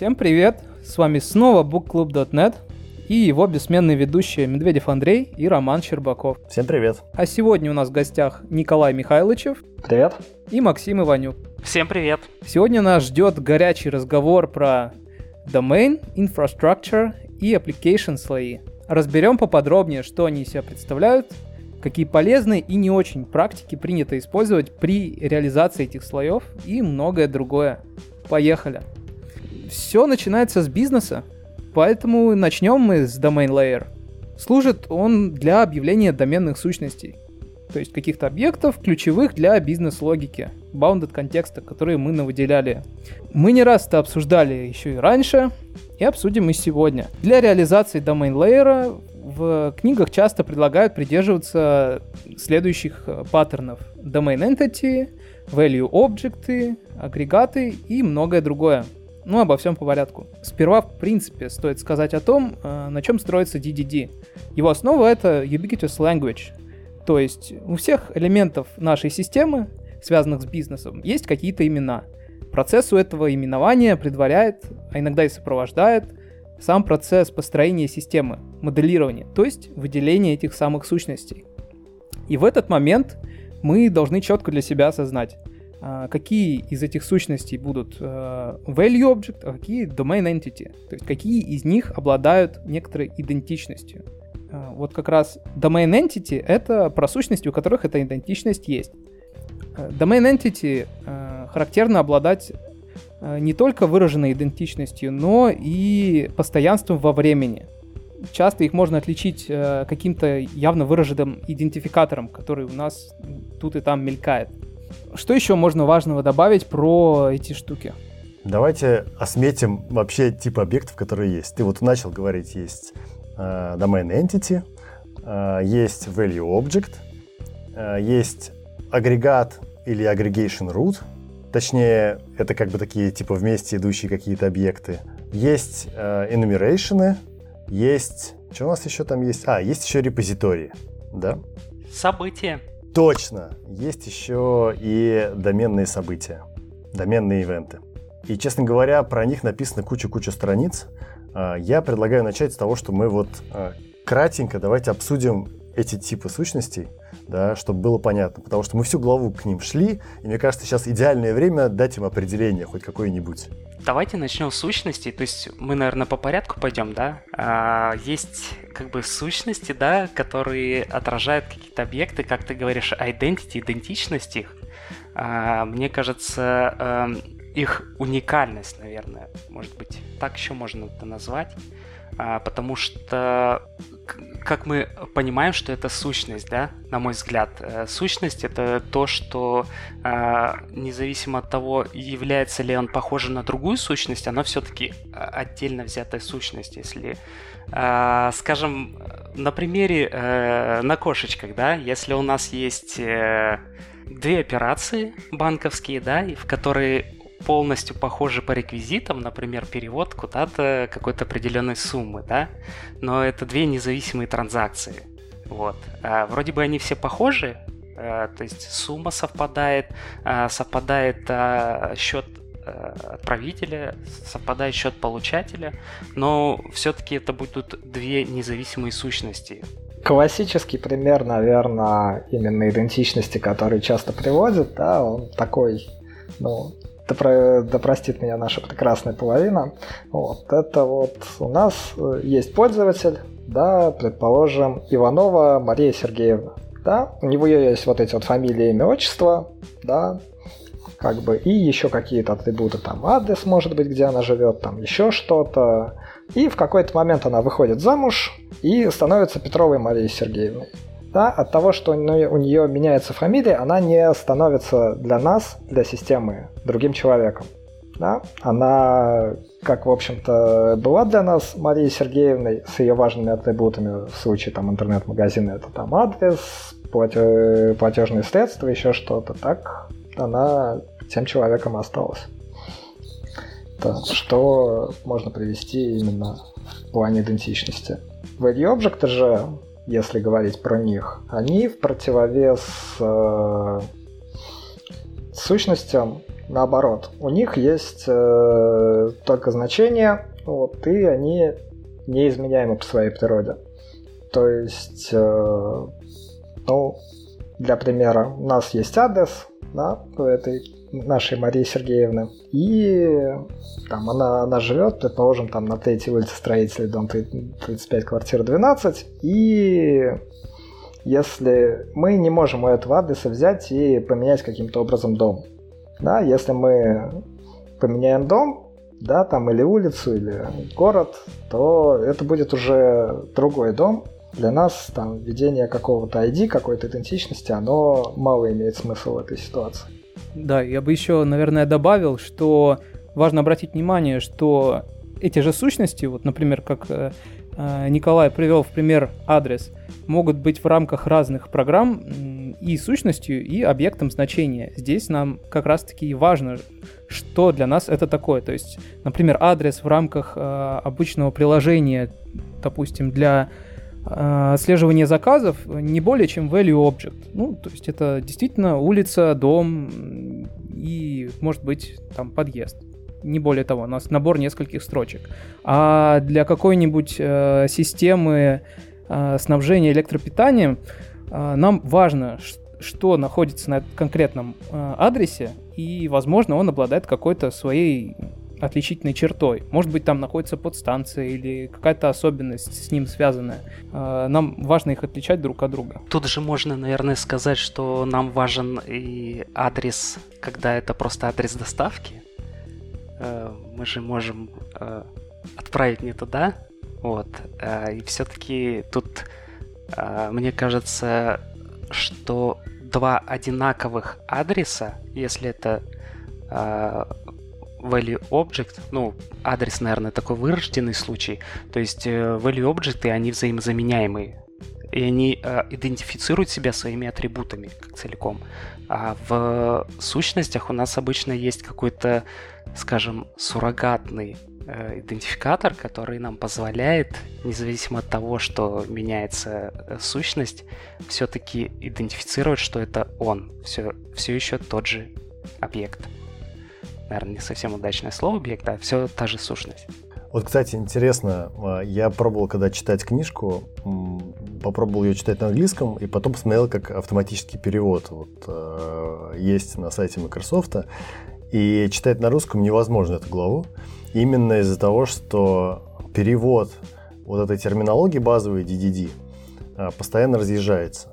Всем привет! С вами снова bookclub.net и его бессменные ведущие Медведев Андрей и Роман Щербаков. Всем привет! А сегодня у нас в гостях Николай Михайловичев. Привет! И Максим Иванюк. Всем привет! Сегодня нас ждет горячий разговор про Domain, Infrastructure и Application слои. Разберем поподробнее, что они из себя представляют, какие полезные и не очень практики принято использовать при реализации этих слоев и многое другое. Поехали! Все начинается с бизнеса, поэтому начнем мы с Domain Layer. Служит он для объявления доменных сущностей, то есть каких-то объектов, ключевых для бизнес-логики, bounded контекста, которые мы навыделяли. Мы не раз это обсуждали еще и раньше, и обсудим и сегодня. Для реализации domain layer в книгах часто предлагают придерживаться следующих э, паттернов. Domain entity, value objects, агрегаты и многое другое. Ну, обо всем по порядку. Сперва, в принципе, стоит сказать о том, э, на чем строится DDD. Его основа — это Ubiquitous Language. То есть у всех элементов нашей системы, связанных с бизнесом, есть какие-то имена. Процессу этого именования предваряет, а иногда и сопровождает сам процесс построения системы, моделирования, то есть выделение этих самых сущностей. И в этот момент мы должны четко для себя осознать, какие из этих сущностей будут а, value object, а какие domain entity, то есть какие из них обладают некоторой идентичностью. А, вот как раз domain entity — это про сущности, у которых эта идентичность есть. Domain entity характерно обладать не только выраженной идентичностью, но и постоянством во времени. Часто их можно отличить каким-то явно выраженным идентификатором, который у нас тут и там мелькает. Что еще можно важного добавить про эти штуки? Давайте осметим вообще тип объектов, которые есть. Ты вот начал говорить, есть э, domain entity, э, есть value object, э, есть агрегат или aggregation root, точнее, это как бы такие типа вместе идущие какие-то объекты. Есть э, enumeration, есть... Что у нас еще там есть? А, есть еще репозитории, да? События. Точно. Есть еще и доменные события, доменные ивенты. И, честно говоря, про них написано куча-куча страниц. А, я предлагаю начать с того, что мы вот а, кратенько давайте обсудим эти типы сущностей, да, чтобы было понятно. Потому что мы всю главу к ним шли, и мне кажется, сейчас идеальное время дать им определение хоть какое-нибудь. Давайте начнем с сущностей. То есть мы, наверное, по порядку пойдем, да? А, есть как бы сущности, да, которые отражают какие-то объекты, как ты говоришь, identity, идентичность их. А, мне кажется, а, их уникальность, наверное, может быть, так еще можно это назвать. А, потому что как мы понимаем, что это сущность, да, на мой взгляд. Э, сущность это то, что э, независимо от того, является ли он похожим на другую сущность, она все-таки э, отдельно взятая сущность. Если, скажем, на примере на кошечках, да, если у нас есть две операции банковские, да, в которые полностью похожи по реквизитам, например, перевод куда-то какой-то определенной суммы, да, но это две независимые транзакции. Вот. А, вроде бы они все похожи, а, то есть сумма совпадает, а, совпадает а, счет а, отправителя, совпадает счет получателя, но все-таки это будут две независимые сущности. Классический пример, наверное, именно идентичности, который часто приводят, да, он такой, ну, да, про, да простит меня наша прекрасная половина. Вот, это вот у нас э, есть пользователь, да, предположим, Иванова Мария Сергеевна. Да, у него есть вот эти вот фамилии, имя, отчество, да, как бы, и еще какие-то атрибуты, там, адрес, может быть, где она живет, там, еще что-то. И в какой-то момент она выходит замуж и становится Петровой Марией Сергеевной да, от того, что у нее меняется фамилия, она не становится для нас, для системы, другим человеком. Да? Она, как, в общем-то, была для нас Марией Сергеевной с ее важными атрибутами в случае там, интернет-магазина, это там адрес, плате... платежные средства, еще что-то, так она тем человеком осталась. Да, что можно привести именно в плане идентичности. Value Object же если говорить про них, они в противовес э, сущностям наоборот. У них есть э, только значения, вот, и они неизменяемы по своей природе. То есть, э, ну, для примера, у нас есть адрес, да, этой нашей Марии Сергеевны, и там она, она живет, предположим, там на третьей улице строителей, дом 35, квартира 12, и если мы не можем у этого адреса взять и поменять каким-то образом дом, да, если мы поменяем дом, да, там или улицу, или город, то это будет уже другой дом. Для нас там введение какого-то ID, какой-то идентичности, оно мало имеет смысл в этой ситуации. Да, я бы еще, наверное, добавил, что важно обратить внимание, что эти же сущности, вот, например, как э, э Николай привел в пример адрес, могут быть в рамках разных программ и сущностью, и объектом значения. Здесь нам как раз-таки важно, что для нас это такое. То есть, например, адрес в рамках э, обычного приложения, допустим, для э, отслеживания заказов не более чем value object. Ну, то есть это действительно улица, дом и, может быть, там подъезд. Не более того, у нас набор нескольких строчек. А для какой-нибудь э, системы э, снабжения электропитанием э, нам важно, что находится на конкретном э, адресе, и, возможно, он обладает какой-то своей отличительной чертой. Может быть, там находится подстанция или какая-то особенность с ним связанная. Э, нам важно их отличать друг от друга. Тут же можно, наверное, сказать, что нам важен и адрес, когда это просто адрес доставки. Э, мы же можем отправить не туда, вот. И все-таки тут, мне кажется, что два одинаковых адреса, если это э, value object, ну, адрес, наверное, такой вырожденный случай, то есть э, value objects, они взаимозаменяемые, и они э, идентифицируют себя своими атрибутами как целиком. А в сущностях у нас обычно есть какой-то, скажем, суррогатный Э, идентификатор, который нам позволяет, независимо от того, что меняется э, сущность, все-таки идентифицировать, что это он, все, все еще тот же объект. Наверное, не совсем удачное слово объект, а все та же сущность. Вот, кстати, интересно, а, я пробовал, когда читать книжку, попробовал ее читать на английском, и потом посмотрел, как автоматический перевод вот, э, есть на сайте Microsoft. И читать на русском невозможно эту главу именно из-за того, что перевод вот этой терминологии базовой DDD а, постоянно разъезжается.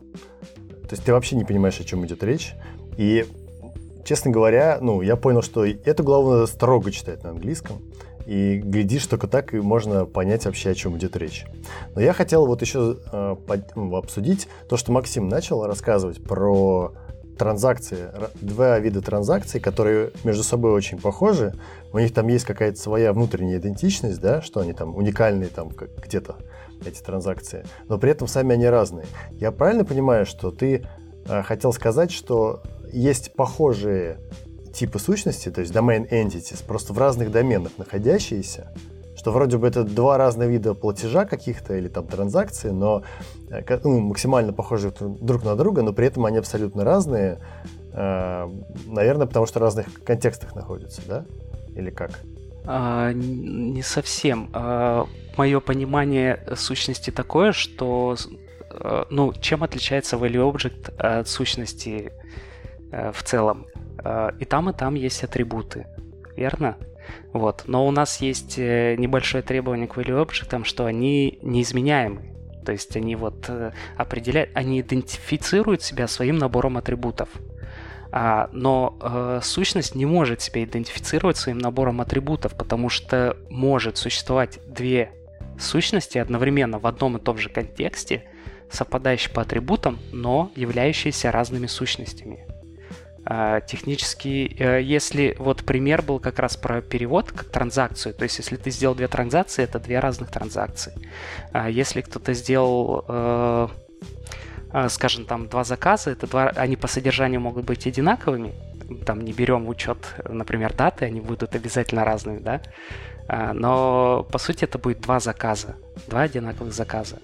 То есть ты вообще не понимаешь, о чем идет речь. И, честно говоря, ну, я понял, что эту главу надо строго читать на английском. И глядишь, только так и можно понять вообще, о чем идет речь. Но я хотел вот еще э, под, обсудить то, что Максим начал рассказывать про транзакции, два вида транзакций, которые между собой очень похожи. У них там есть какая-то своя внутренняя идентичность, да, что они там уникальные там где-то эти транзакции, но при этом сами они разные. Я правильно понимаю, что ты э, хотел сказать, что есть похожие типы сущности, то есть domain entities, просто в разных доменах находящиеся, что вроде бы это два разных вида платежа каких-то или там транзакции, но э, ну, максимально похожи друг на друга, но при этом они абсолютно разные, э, наверное, потому что в разных контекстах находятся, да? Или как? А, не совсем. А, мое понимание сущности такое, что э, ну, чем отличается value object от сущности в целом? И там, и там есть атрибуты, верно? Вот. Но у нас есть э, небольшое требование к value что они неизменяемы. То есть они вот э, определяют, они идентифицируют себя своим набором атрибутов. А, но э, сущность не может себя идентифицировать своим набором атрибутов, потому что может существовать две сущности одновременно в одном и том же контексте, совпадающие по атрибутам, но являющиеся разными сущностями. А, технически, э, если вот пример был как раз про перевод как транзакцию, то есть если ты сделал две транзакции, это две разных транзакции. А если кто-то сделал э, э, скажем, там два заказа, это два, они по содержанию могут быть одинаковыми, там не берем учет, например, даты, они будут обязательно разными, да, а, но по сути это будет два заказа, два одинаковых заказа.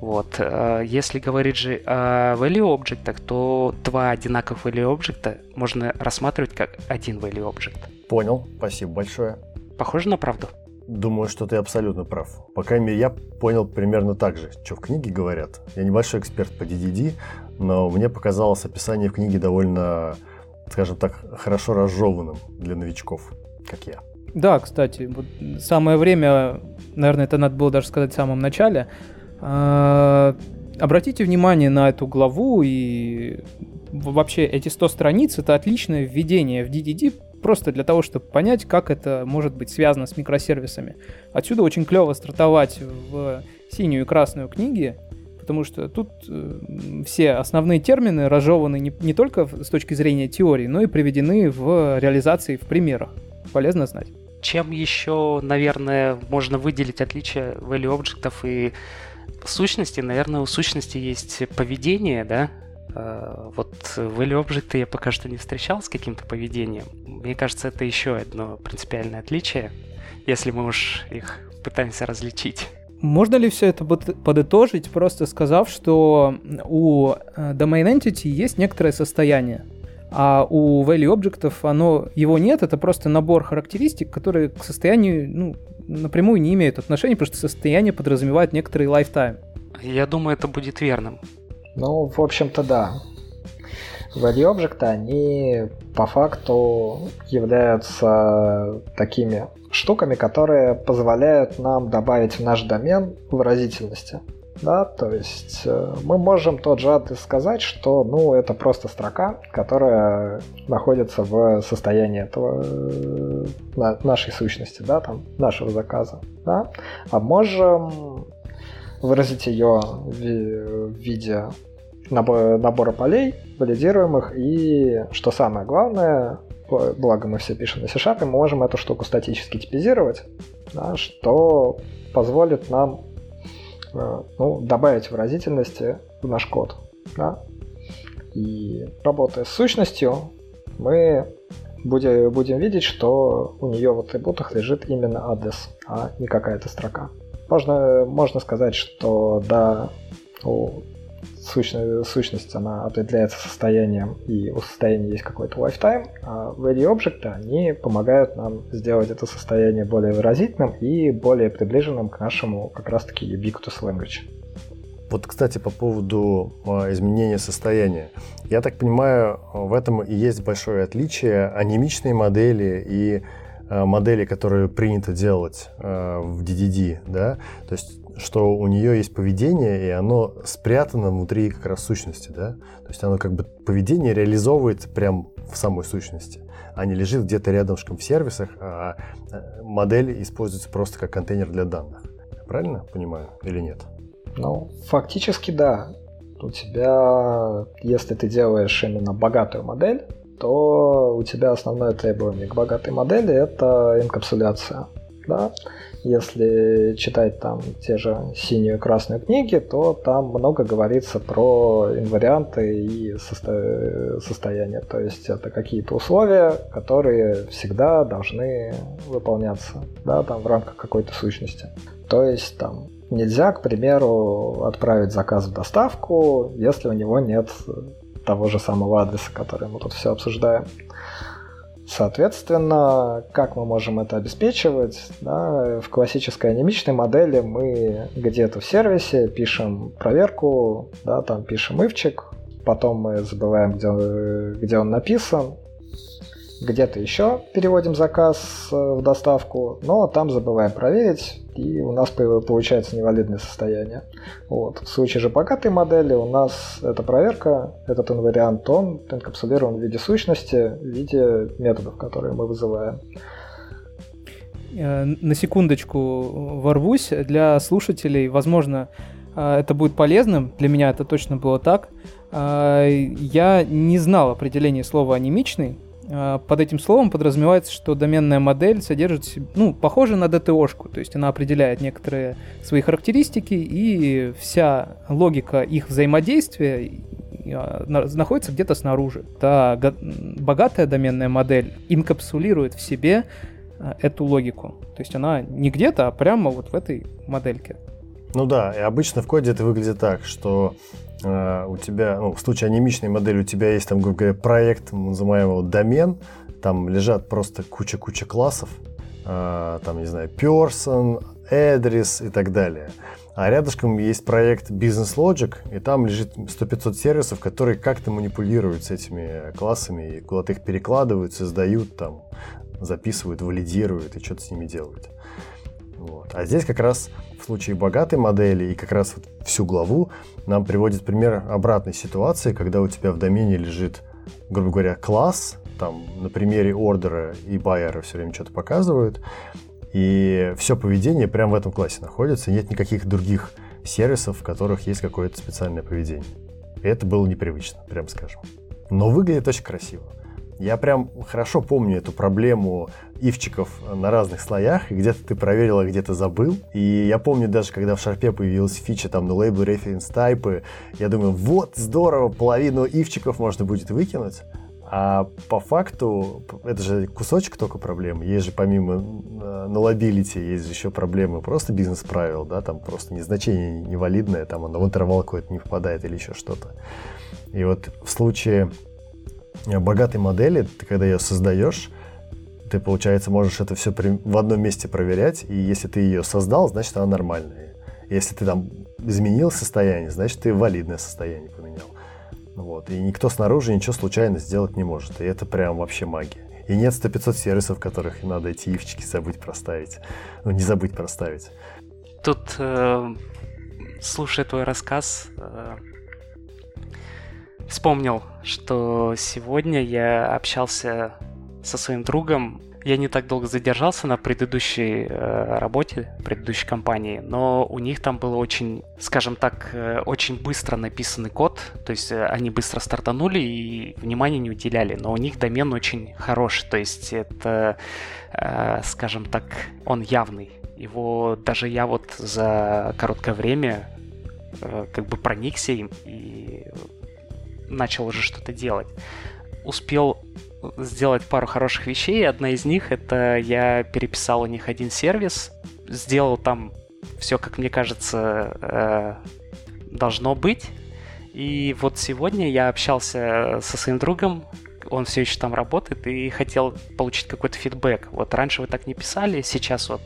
Вот. Э, если говорить же о value объектах, то два одинаковых value объекта можно рассматривать как один value object. Понял, спасибо большое. Похоже на правду? Думаю, что ты абсолютно прав. По крайней мере, я понял примерно так же, что в книге говорят. Я небольшой эксперт по DDD, но мне показалось описание в книге довольно, скажем так, хорошо разжеванным для новичков, как я. Да, кстати, вот самое время, наверное, это надо было даже сказать в самом начале. А, обратите внимание на эту главу и вообще эти 100 страниц это отличное введение в DDD просто для того, чтобы понять, как это может быть связано с микросервисами. Отсюда очень клево стартовать в синюю и красную книги, потому что тут э, все основные термины разжеваны не, не только с точки зрения теории, но и приведены в реализации в примерах. Полезно знать. Чем еще, наверное, можно выделить отличие value объектов и сущности? Наверное, у сущности есть поведение, да, Э, вот value Object я пока что не встречал с каким-то поведением. Мне кажется, это еще одно принципиальное отличие, если мы уж их пытаемся различить. Можно ли все это подытожить, просто сказав, что у э, domain entity есть некоторое состояние, а у value объектов оно, его нет, это просто набор характеристик, которые к состоянию ну, напрямую не имеют отношения, потому что состояние подразумевает некоторый lifetime. Я думаю, это будет верным. Ну, в общем-то, да. Value объекты, они по факту являются такими штуками, которые позволяют нам добавить в наш домен выразительности. Да, то есть э, мы можем тот же адрес сказать, что ну, это просто строка, которая находится в состоянии этого э, нашей сущности, да, там, нашего заказа. Да? А можем выразить ее в виде набора полей, валидируемых, и, что самое главное, благо мы все пишем на C-Sharp, мы можем эту штуку статически типизировать, да, что позволит нам ну, добавить выразительности в наш код. Да? И работая с сущностью, мы будем, будем видеть, что у нее в атрибутах лежит именно адрес, а не какая-то строка. Можно, можно сказать, что да, у сущность, сущность она определяется состоянием, и у состояния есть какой-то lifetime, а value объекты, они помогают нам сделать это состояние более выразительным и более приближенным к нашему как раз-таки ubiquitous language. Вот, кстати, по поводу а, изменения состояния. Я так понимаю, в этом и есть большое отличие анимичные модели и а, модели, которые принято делать а, в DDD, да, то есть что у нее есть поведение, и оно спрятано внутри как раз сущности, да? То есть оно как бы поведение реализовывается прям в самой сущности, а не лежит где-то рядышком в сервисах, а модель используется просто как контейнер для данных. правильно понимаю или нет? Ну, фактически да. У тебя, если ты делаешь именно богатую модель, то у тебя основное требование к богатой модели это инкапсуляция. Да? Если читать там те же синюю и красную книги, то там много говорится про инварианты и состо... состояния. То есть это какие-то условия, которые всегда должны выполняться да, там, в рамках какой-то сущности. То есть там нельзя, к примеру, отправить заказ в доставку, если у него нет того же самого адреса, который мы тут все обсуждаем. Соответственно, как мы можем это обеспечивать? Да, в классической анимичной модели мы где-то в сервисе пишем проверку, да, там пишем ивчик, потом мы забываем, где, где он написан, где-то еще переводим заказ э, в доставку, но там забываем проверить, и у нас получается невалидное состояние. Вот. В случае же богатой модели у нас эта проверка, этот инвариант, он энкапсулирован в виде сущности, в виде методов, которые мы вызываем. Э, на секундочку ворвусь. Для слушателей, возможно, э, это будет полезным. Для меня это точно было так. Я не знал определения слова «анимичный», под этим словом подразумевается, что доменная модель содержит, ну, похоже на DTO-шку, то есть она определяет некоторые свои характеристики, и вся логика их взаимодействия а, находится где-то снаружи. Та богатая доменная модель инкапсулирует в себе а, эту логику. То есть она не где-то, а прямо вот в этой модельке. Ну да, и обычно в коде это выглядит так, что у тебя, ну, в случае анимичной модели у тебя есть там, грубо говоря, проект, называем его домен, там лежат просто куча-куча классов, э, там, не знаю, person, address и так далее. А рядышком есть проект Business Logic, и там лежит 100-500 сервисов, которые как-то манипулируют с этими классами, и куда-то их перекладывают, создают, там, записывают, валидируют и что-то с ними делают. Вот. А здесь как раз в случае богатой модели и как раз вот всю главу нам приводит пример обратной ситуации, когда у тебя в домене лежит, грубо говоря, класс, там на примере ордера и байера все время что-то показывают, и все поведение прямо в этом классе находится, нет никаких других сервисов, в которых есть какое-то специальное поведение. И это было непривычно, прям скажем. Но выглядит очень красиво. Я прям хорошо помню эту проблему ивчиков на разных слоях, и где-то ты проверил, а где-то забыл. И я помню даже, когда в шарпе появилась фича там на лейбл reference type, я думаю, вот здорово, половину ивчиков можно будет выкинуть. А по факту, это же кусочек только проблемы. Есть же помимо э, налобилити, есть же еще проблемы просто бизнес-правил, да, там просто незначение невалидное, там оно в интервал какой-то не попадает или еще что-то. И вот в случае Э, богатой модели, ты когда ее создаешь, ты, получается, можешь это все в одном месте проверять, и если ты ее создал, значит, она нормальная. Если ты там изменил состояние, значит, ты валидное состояние поменял. Вот. И никто снаружи ничего случайно сделать не может. И это прям вообще магия. И нет 100-500 сервисов, в которых надо эти ивчики забыть проставить. Ну, не забыть проставить. Тут, э, слушая твой рассказ, э, вспомнил, что сегодня я общался со своим другом. Я не так долго задержался на предыдущей э, работе, предыдущей компании, но у них там был очень, скажем так, э, очень быстро написанный код, то есть э, они быстро стартанули и внимания не уделяли, но у них домен очень хороший, то есть это, э, скажем так, он явный. Его даже я вот за короткое время э, как бы проникся им и начал уже что-то делать. Успел сделать пару хороших вещей. Одна из них это я переписал у них один сервис, сделал там все, как мне кажется, э, должно быть. И вот сегодня я общался со своим другом, он все еще там работает и хотел получить какой-то фидбэк. Вот раньше вы так не писали, сейчас вот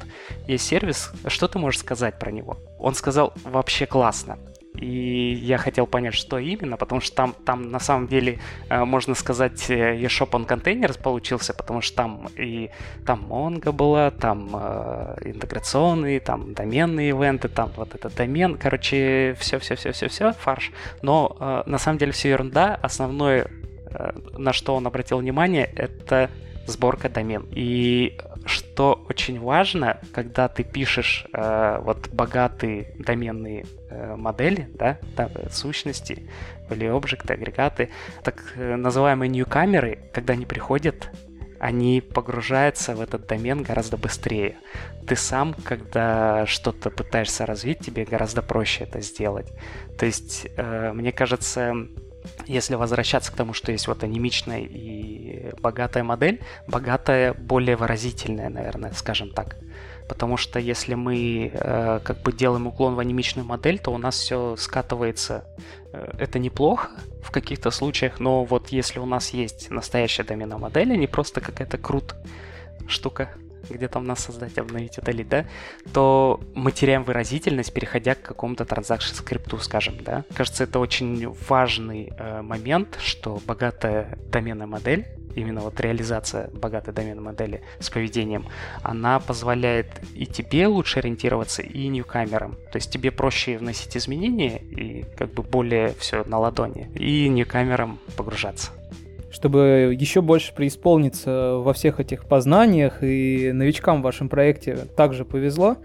есть сервис. Что ты можешь сказать про него? Он сказал, вообще классно. И я хотел понять, что именно, потому что там, там на самом деле, э, можно сказать, eShop on Containers получился, потому что там и там Mongo была, там э, интеграционные, там доменные ивенты, там вот этот домен, короче, все-все-все-все-все, фарш. Но э, на самом деле все ерунда. Основное, э, на что он обратил внимание, это сборка домен. И что очень важно, когда ты пишешь э, вот богатые доменные э, модели, да, да, сущности, или объекты, агрегаты, так э, называемые ньюкамеры, когда они приходят, они погружаются в этот домен гораздо быстрее. Ты сам, когда что-то пытаешься развить, тебе гораздо проще это сделать. То есть, э, мне кажется, если возвращаться к тому, что есть вот анимичная и богатая модель, богатая более выразительная, наверное, скажем так. Потому что если мы э, как бы делаем уклон в анимичную модель, то у нас все скатывается. Э, это неплохо в каких-то случаях, но вот если у нас есть настоящая домена модель, а не просто какая-то крут штука, где там нас создать, обновить, удалить, да, то мы теряем выразительность, переходя к какому-то транзакшн скрипту, скажем, да. Кажется, это очень важный э, момент, что богатая доменная модель именно вот реализация богатой доменной модели с поведением, она позволяет и тебе лучше ориентироваться, и ньюкамерам. То есть тебе проще вносить изменения и как бы более все на ладони, и ньюкамерам погружаться чтобы еще больше преисполниться во всех этих познаниях и новичкам в вашем проекте также повезло,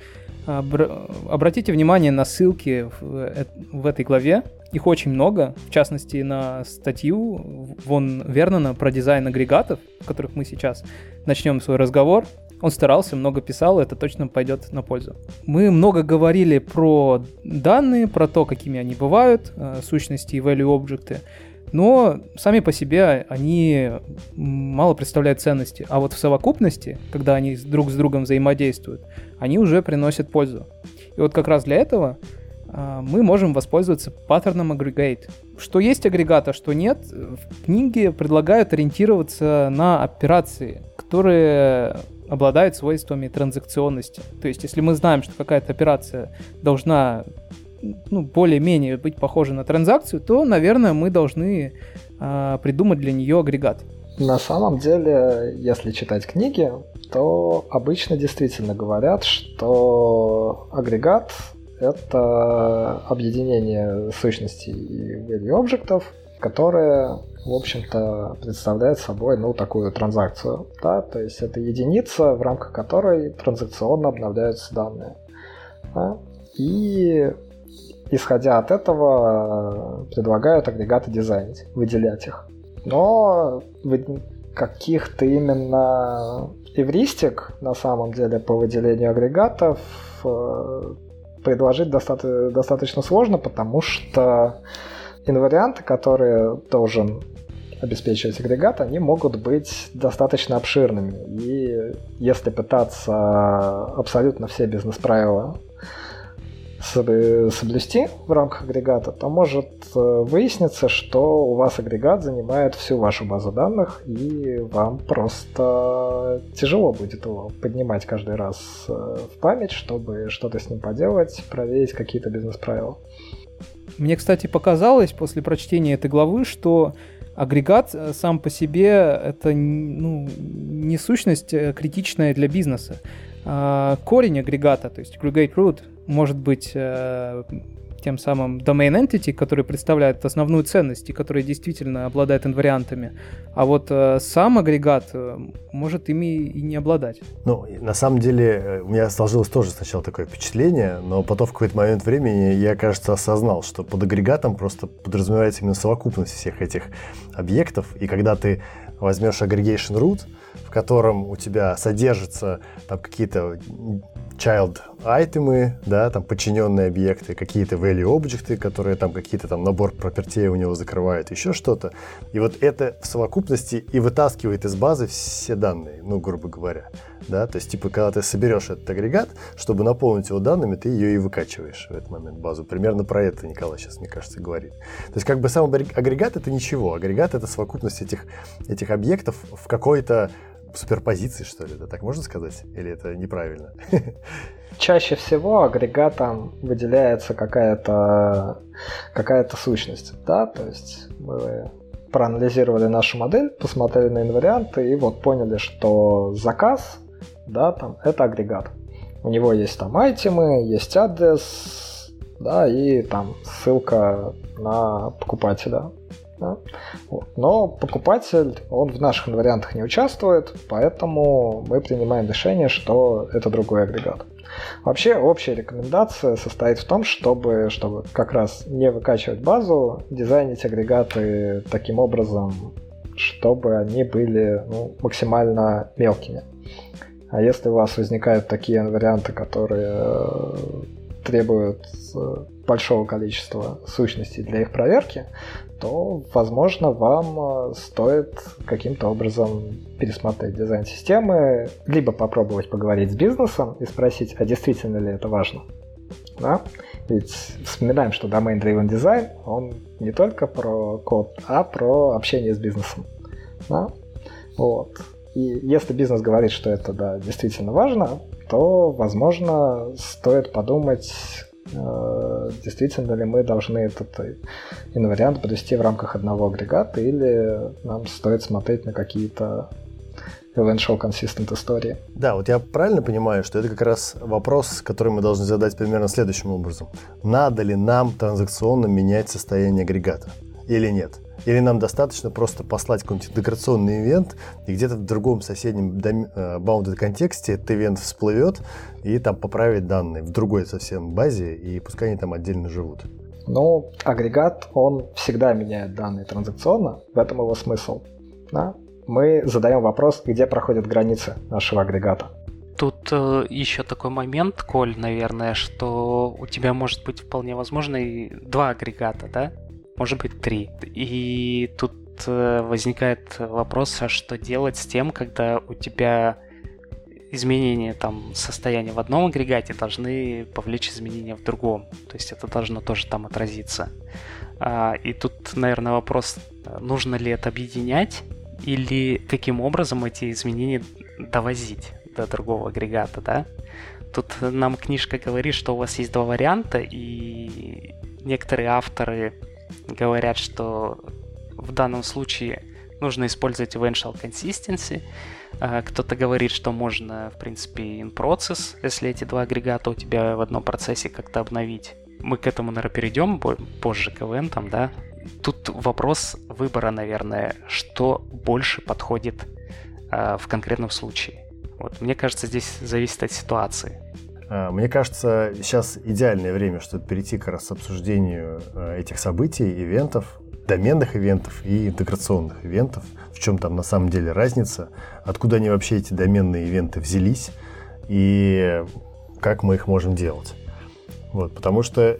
обратите внимание на ссылки в, э, в этой главе. Их очень много, в частности, на статью Вон Вернона про дизайн агрегатов, о которых мы сейчас начнем свой разговор. Он старался, много писал, это точно пойдет на пользу. Мы много говорили про данные, про то, какими они бывают, э, сущности и value объекты но сами по себе они мало представляют ценности. А вот в совокупности, когда они друг с другом взаимодействуют, они уже приносят пользу. И вот как раз для этого а, мы можем воспользоваться паттерном aggregate. Что есть агрегат, а что нет, в книге предлагают ориентироваться на операции, которые обладают свойствами транзакционности. То есть, если мы знаем, что какая-то операция должна ну, более-менее быть похожа на транзакцию, то, наверное, мы должны э, придумать для нее агрегат. На самом деле, если читать книги, то обычно действительно говорят, что агрегат это объединение сущностей и value объектов, которые, в общем-то, представляют собой, ну, такую транзакцию, да, то есть это единица, в рамках которой транзакционно обновляются данные. Да? И исходя от этого предлагают агрегаты дизайнить, выделять их. Но каких-то именно эвристик на самом деле по выделению агрегатов э, предложить доста- достаточно сложно, потому что инварианты, которые должен обеспечивать агрегат, они могут быть достаточно обширными. И если пытаться абсолютно все бизнес-правила соблюсти в рамках агрегата, то может э, выясниться, что у вас агрегат занимает всю вашу базу данных, и вам просто тяжело будет его поднимать каждый раз э, в память, чтобы что-то с ним поделать, проверить какие-то бизнес-правила. Мне, кстати, показалось после прочтения этой главы, что агрегат э, сам по себе это ну, не сущность критичная для бизнеса. А корень агрегата, то есть aggregate root, может быть э, тем самым domain entity, который представляет основную ценность и который действительно обладает инвариантами. А вот э, сам агрегат э, может ими и не обладать. Ну, на самом деле, у меня сложилось тоже сначала такое впечатление, но потом в какой-то момент времени я, кажется, осознал, что под агрегатом просто подразумевается именно совокупность всех этих объектов, и когда ты возьмешь aggregation root, в котором у тебя содержатся там какие-то child айтемы, да, там подчиненные объекты, какие-то value объекты, которые там какие-то там набор пропертей у него закрывают, еще что-то. И вот это в совокупности и вытаскивает из базы все данные, ну, грубо говоря, да, то есть, типа, когда ты соберешь этот агрегат, чтобы наполнить его данными, ты ее и выкачиваешь в этот момент базу. Примерно про это Николай сейчас, мне кажется, говорит. То есть, как бы сам агрегат это ничего, агрегат это совокупность этих, этих объектов в какой-то суперпозиции, что ли, да, так можно сказать? Или это неправильно? Чаще всего агрегатом выделяется какая-то какая-то сущность, да, то есть мы проанализировали нашу модель, посмотрели на инварианты и вот поняли, что заказ, да, там, это агрегат. У него есть там айтемы, есть адрес, да, и там ссылка на покупателя. Да? Но покупатель, он в наших вариантах не участвует, поэтому мы принимаем решение, что это другой агрегат. Вообще, общая рекомендация состоит в том, чтобы, чтобы как раз не выкачивать базу, дизайнить агрегаты таким образом, чтобы они были ну, максимально мелкими. А если у вас возникают такие варианты, которые э, требуют э, большого количества сущностей для их проверки, то, возможно, вам э, стоит каким-то образом пересмотреть дизайн системы, либо попробовать поговорить с бизнесом и спросить, а действительно ли это важно. Да? Ведь вспоминаем, что Domain Driven Design, он не только про код, а про общение с бизнесом. Да? Вот. И если бизнес говорит, что это да, действительно важно, то, возможно, стоит подумать, действительно ли мы должны этот инвариант подвести в рамках одного агрегата, или нам стоит смотреть на какие-то eventual consistent истории. Да, вот я правильно понимаю, что это как раз вопрос, который мы должны задать примерно следующим образом. Надо ли нам транзакционно менять состояние агрегата или нет? Или нам достаточно просто послать какой-нибудь интеграционный ивент, и где-то в другом соседнем э, bounded контексте этот ивент всплывет, и там поправить данные в другой совсем базе, и пускай они там отдельно живут. Ну, агрегат, он всегда меняет данные транзакционно, в этом его смысл. Да? Мы задаем вопрос, где проходят границы нашего агрегата. Тут э, еще такой момент, Коль, наверное, что у тебя может быть вполне возможно и два агрегата, да? Может быть три. И тут э, возникает вопрос, а что делать с тем, когда у тебя изменения там состояния в одном агрегате должны повлечь изменения в другом. То есть это должно тоже там отразиться. А, и тут, наверное, вопрос, нужно ли это объединять или каким образом эти изменения довозить до другого агрегата, да? Тут нам книжка говорит, что у вас есть два варианта, и некоторые авторы говорят, что в данном случае нужно использовать eventual consistency. А, кто-то говорит, что можно, в принципе, in process, если эти два агрегата у тебя в одном процессе как-то обновить. Мы к этому, наверное, перейдем позже к ивентам, да. Тут вопрос выбора, наверное, что больше подходит э, в конкретном случае. Вот, мне кажется, здесь зависит от ситуации. А, мне кажется, сейчас идеальное время, чтобы перейти к раз обсуждению э, этих событий, ивентов, доменных ивентов и интеграционных ивентов. В чем там на самом деле разница, откуда они вообще эти доменные ивенты взялись и как мы их можем делать. Вот, потому что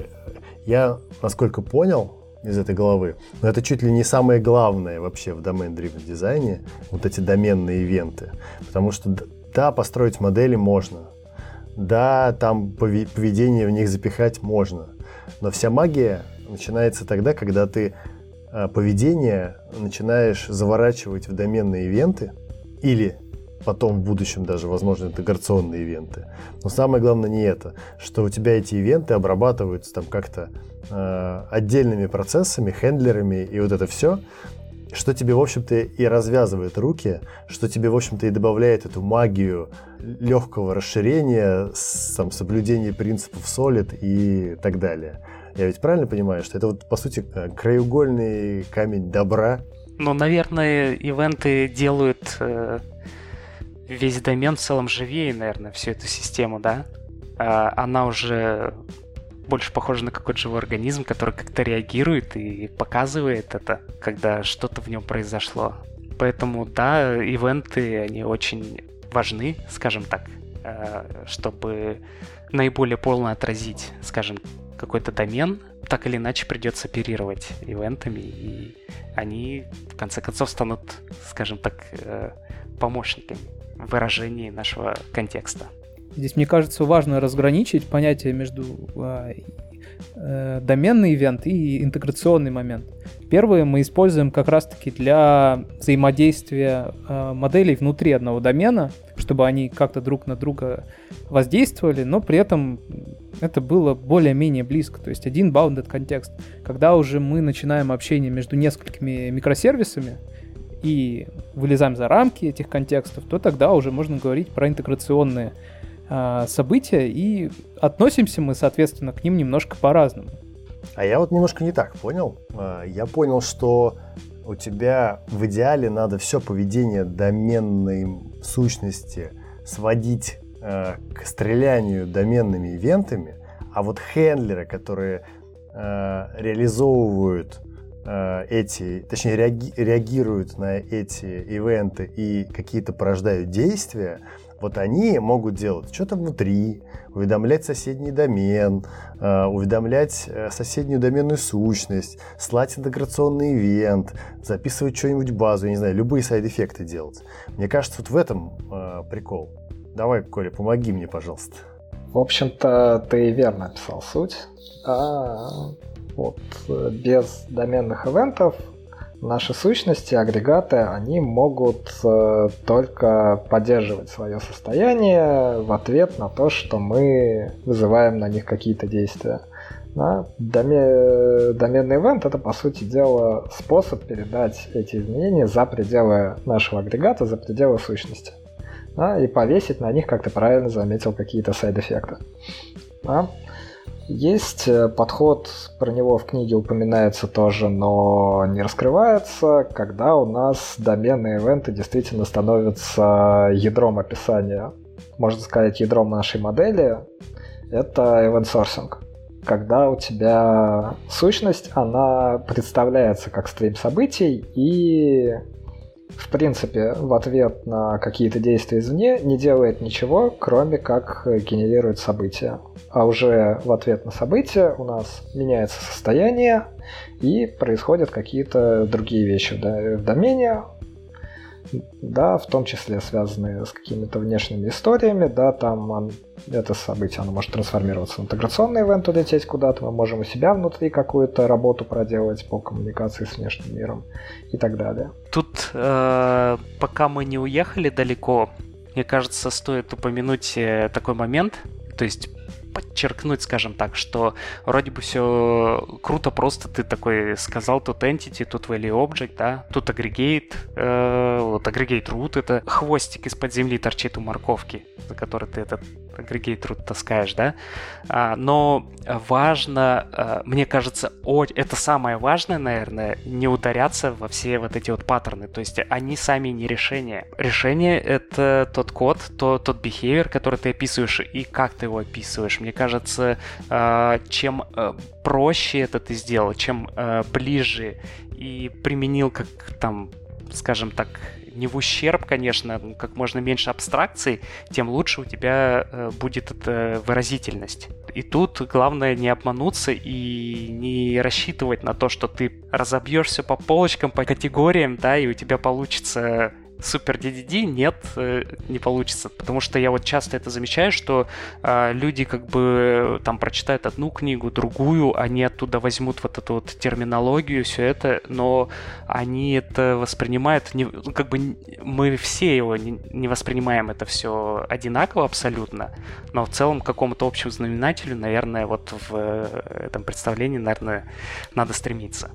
я, насколько понял из этой головы, но это чуть ли не самое главное вообще в domain-driven дизайне, вот эти доменные ивенты. Потому что да, построить модели можно, да, там поведение в них запихать можно, но вся магия начинается тогда, когда ты а, поведение начинаешь заворачивать в доменные ивенты или потом в будущем даже, возможно, интеграционные ивенты. Но самое главное не это, что у тебя эти ивенты обрабатываются там как-то э, отдельными процессами, хендлерами и вот это все, что тебе, в общем-то, и развязывает руки, что тебе, в общем-то, и добавляет эту магию легкого расширения, там, соблюдения принципов Solid и так далее. Я ведь правильно понимаю, что это вот, по сути, э, краеугольный камень добра? Ну, наверное, ивенты делают э, весь домен в целом живее, наверное, всю эту систему, да? А, она уже больше похожа на какой-то живой организм, который как-то реагирует и показывает это, когда что-то в нем произошло. Поэтому, да, ивенты, они очень важны, скажем так, э, чтобы наиболее полно отразить, скажем, какой-то домен, так или иначе придется оперировать ивентами, и они в конце концов станут, скажем так, э, помощниками в выражении нашего контекста. Здесь, мне кажется, важно разграничить понятие между э, э, доменный ивент и интеграционный момент. Первые мы используем как раз-таки для взаимодействия э, моделей внутри одного домена, чтобы они как-то друг на друга воздействовали, но при этом это было более-менее близко. То есть один bounded контекст. Когда уже мы начинаем общение между несколькими микросервисами и вылезаем за рамки этих контекстов, то тогда уже можно говорить про интеграционные события, и относимся мы, соответственно, к ним немножко по-разному. А я вот немножко не так понял. А, я понял, что у тебя в идеале надо все поведение доменной сущности сводить э, к стрелянию доменными ивентами, а вот хендлеры, которые э, реализовывают э, эти, точнее реаги, реагируют на эти ивенты и какие-то порождают действия, вот они могут делать что-то внутри, уведомлять соседний домен, э, уведомлять э, соседнюю доменную сущность, слать интеграционный ивент, записывать что-нибудь в базу, я не знаю, любые сайд-эффекты делать. Мне кажется, вот в этом э, прикол. Давай, Коля, помоги мне, пожалуйста. В общем-то, ты верно описал суть. А вот без доменных ивентов наши сущности, агрегаты, они могут э, только поддерживать свое состояние в ответ на то, что мы вызываем на них какие-то действия. Да? Доме... Доменный ивент это, по сути дела, способ передать эти изменения за пределы нашего агрегата, за пределы сущности. Да? И повесить на них, как ты правильно заметил, какие-то сайд-эффекты. Да? Есть э, подход, про него в книге упоминается тоже, но не раскрывается, когда у нас доменные ивенты действительно становятся ядром описания. Можно сказать, ядром нашей модели — это event sourcing. Когда у тебя сущность, она представляется как стрим событий, и в принципе, в ответ на какие-то действия извне не делает ничего, кроме как генерирует события. А уже в ответ на события у нас меняется состояние и происходят какие-то другие вещи в домене. Да, в том числе связанные с какими-то внешними историями, да, там он, это событие, оно может трансформироваться в интеграционный ивент, улететь куда-то, мы можем у себя внутри какую-то работу проделать по коммуникации с внешним миром и так далее. Тут, э, пока мы не уехали далеко, мне кажется, стоит упомянуть э, такой момент, то есть подчеркнуть, скажем так, что вроде бы все круто, просто ты такой сказал, тут entity, тут value object, да, тут aggregate, э, вот aggregate root, это хвостик из-под земли торчит у морковки, за который ты этот aggregate root таскаешь, да, а, но важно, а, мне кажется, о, это самое важное, наверное, не ударяться во все вот эти вот паттерны, то есть они сами не решение. Решение — это тот код, то, тот behavior, который ты описываешь и как ты его описываешь. Мне кажется, а, чем а, проще это ты сделал, чем а, ближе и применил как там скажем так, не в ущерб, конечно, как можно меньше абстракций, тем лучше у тебя э, будет эта выразительность. И тут главное не обмануться и не рассчитывать на то, что ты разобьешься по полочкам, по категориям, да, и у тебя получится супер DDD нет, э, не получится. Потому что я вот часто это замечаю, что э, люди как бы там прочитают одну книгу, другую, они оттуда возьмут вот эту вот терминологию, все это, но они это воспринимают, не, ну, как бы мы все его не, не воспринимаем это все одинаково абсолютно, но в целом какому-то общему знаменателю, наверное, вот в э, этом представлении, наверное, надо стремиться.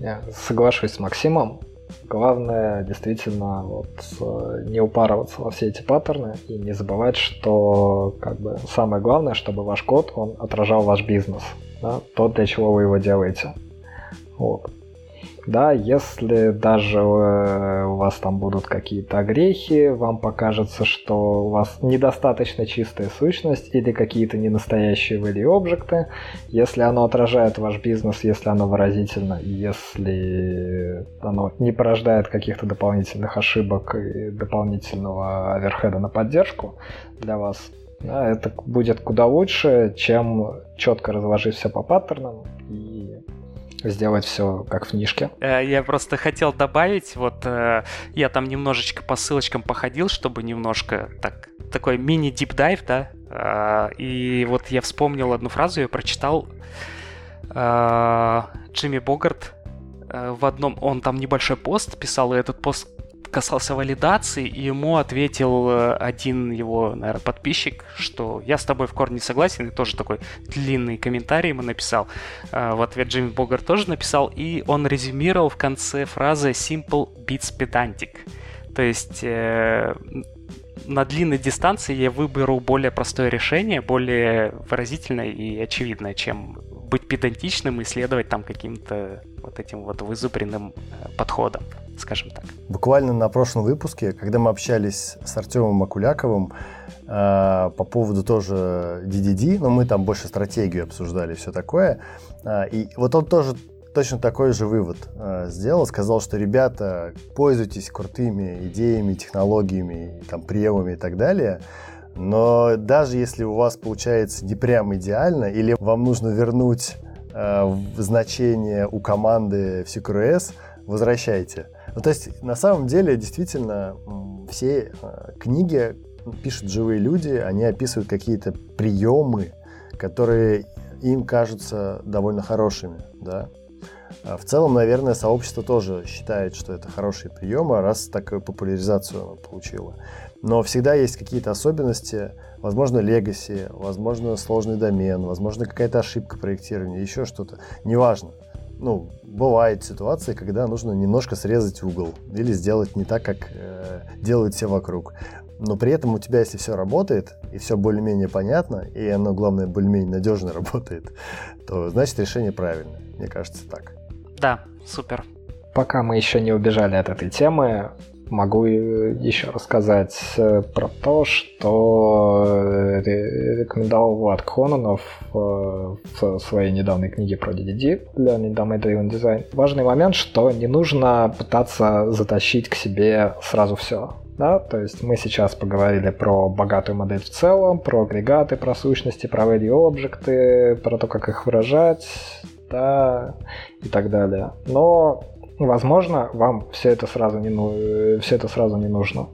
Я соглашусь с Максимом. Главное действительно вот, э, не упарываться во все эти паттерны и не забывать, что как бы самое главное, чтобы ваш код он отражал ваш бизнес, да, то, для чего вы его делаете. Вот. Да, если даже э, у вас там будут какие-то огрехи, вам покажется, что у вас недостаточно чистая сущность или какие-то ненастоящие value объекты, если оно отражает ваш бизнес, если оно выразительно, если оно не порождает каких-то дополнительных ошибок и дополнительного оверхеда на поддержку для вас, да, это будет куда лучше, чем четко разложить все по паттернам и сделать все как в книжке. Э, я просто хотел добавить, вот э, я там немножечко по ссылочкам походил, чтобы немножко так такой мини дип дайв, да, э, и вот я вспомнил одну фразу, я прочитал Джимми Богарт в одном, он там небольшой пост писал, и этот пост касался валидации, и ему ответил э, один его, наверное, подписчик, что я с тобой в корне не согласен, и тоже такой длинный комментарий ему написал. Э, в ответ Джимми Богар тоже написал, и он резюмировал в конце фразы «simple beats pedantic». То есть э, на длинной дистанции я выберу более простое решение, более выразительное и очевидное, чем быть педантичным и следовать там каким-то вот этим вот вызубренным подходом скажем так. Буквально на прошлом выпуске, когда мы общались с Артемом Макуляковым э, по поводу тоже DDD, но мы там больше стратегию обсуждали, все такое, э, и вот он тоже точно такой же вывод э, сделал, сказал, что ребята, пользуйтесь крутыми идеями, технологиями, там, приемами и так далее, но даже если у вас получается не прям идеально, или вам нужно вернуть э, значение у команды в CQRS, возвращайте. Ну, то есть, на самом деле, действительно, все э, книги пишут живые люди, они описывают какие-то приемы, которые им кажутся довольно хорошими, да. А в целом, наверное, сообщество тоже считает, что это хорошие приемы, раз такую популяризацию оно получило. Но всегда есть какие-то особенности, возможно, легаси, возможно, сложный домен, возможно, какая-то ошибка проектирования, еще что-то. Неважно ну, бывают ситуации, когда нужно немножко срезать угол или сделать не так, как э, делают все вокруг. Но при этом у тебя, если все работает, и все более-менее понятно, и оно, главное, более-менее надежно работает, то значит решение правильное. Мне кажется, так. Да, супер. Пока мы еще не убежали от этой темы, Могу еще рассказать э, про то, что э, рекомендовал Влад Хононов э, в своей недавней книге про DDD для Domain Driven Design. Важный момент, что не нужно пытаться затащить к себе сразу все. Да, то есть мы сейчас поговорили про богатую модель в целом, про агрегаты, про сущности, про value объекты, про то, как их выражать, да, и так далее. Но Возможно, вам все это сразу не, ну, э, все это сразу не нужно.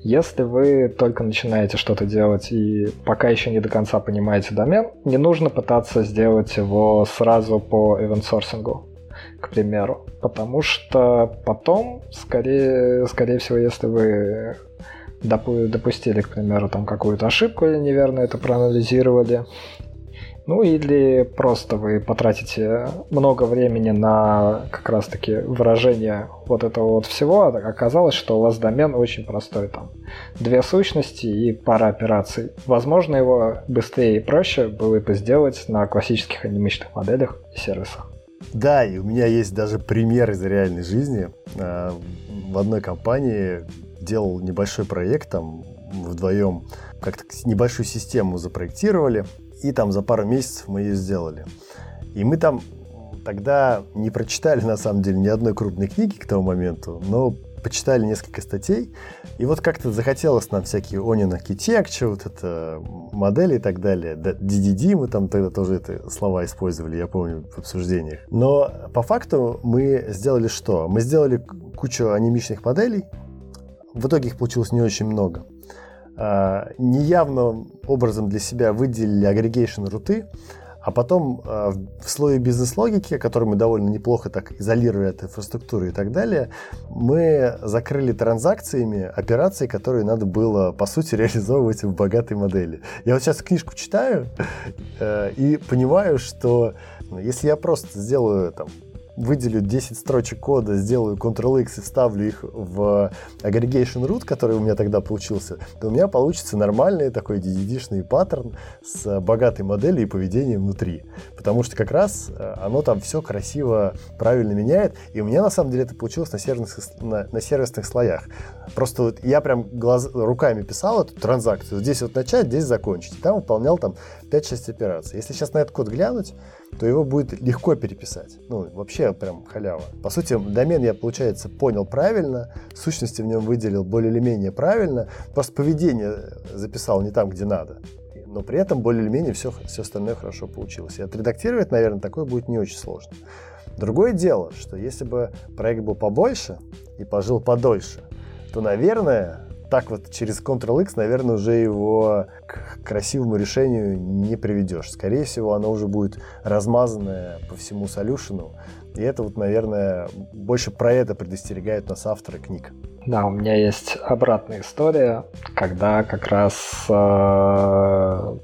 Если вы только начинаете что-то делать и пока еще не до конца понимаете домен, не нужно пытаться сделать его сразу по event к примеру. Потому что потом, скорее, скорее всего, если вы допустили, к примеру, там какую-то ошибку или неверно это проанализировали, ну или просто вы потратите много времени на как раз-таки выражение вот этого вот всего, а оказалось, что у вас домен очень простой, там две сущности и пара операций. Возможно, его быстрее и проще было бы сделать на классических анимичных моделях и сервисах. Да, и у меня есть даже пример из реальной жизни. А, в одной компании делал небольшой проект, там вдвоем как-то небольшую систему запроектировали, и там за пару месяцев мы ее сделали. И мы там тогда не прочитали, на самом деле, ни одной крупной книги к тому моменту, но почитали несколько статей, и вот как-то захотелось нам всякие Onion Architecture, вот это модели и так далее. DDD мы там тогда тоже это слова использовали, я помню, в обсуждениях. Но по факту мы сделали что? Мы сделали кучу анимичных моделей, в итоге их получилось не очень много. А, неявным образом для себя выделили агрегейшн руты, а потом а, в слое бизнес-логики, который мы довольно неплохо так изолировали от инфраструктуры и так далее, мы закрыли транзакциями операции, которые надо было, по сути, реализовывать в богатой модели. Я вот сейчас книжку читаю э, и понимаю, что ну, если я просто сделаю там выделю 10 строчек кода, сделаю Ctrl-X и вставлю их в aggregation root, который у меня тогда получился, то у меня получится нормальный такой DDD-шный паттерн с богатой моделью и поведением внутри. Потому что как раз э, оно там все красиво, правильно меняет. И у меня на самом деле это получилось на сервисных, на, на сервисных слоях. Просто вот я прям глаз, руками писал эту транзакцию. Здесь вот начать, здесь закончить. Там выполнял там 5-6 операций. Если сейчас на этот код глянуть, то его будет легко переписать. Ну, вообще прям халява. По сути, домен я, получается, понял правильно, сущности в нем выделил более или менее правильно, просто поведение записал не там, где надо. Но при этом более или менее все, все остальное хорошо получилось. И отредактировать, наверное, такое будет не очень сложно. Другое дело, что если бы проект был побольше и пожил подольше, то, наверное, так вот через Ctrl-X, наверное, уже его к красивому решению не приведешь. Скорее всего, оно уже будет размазанное по всему солюшену. И это вот, наверное, больше про это предостерегают нас авторы книг. Да, у меня есть обратная история, когда как раз э,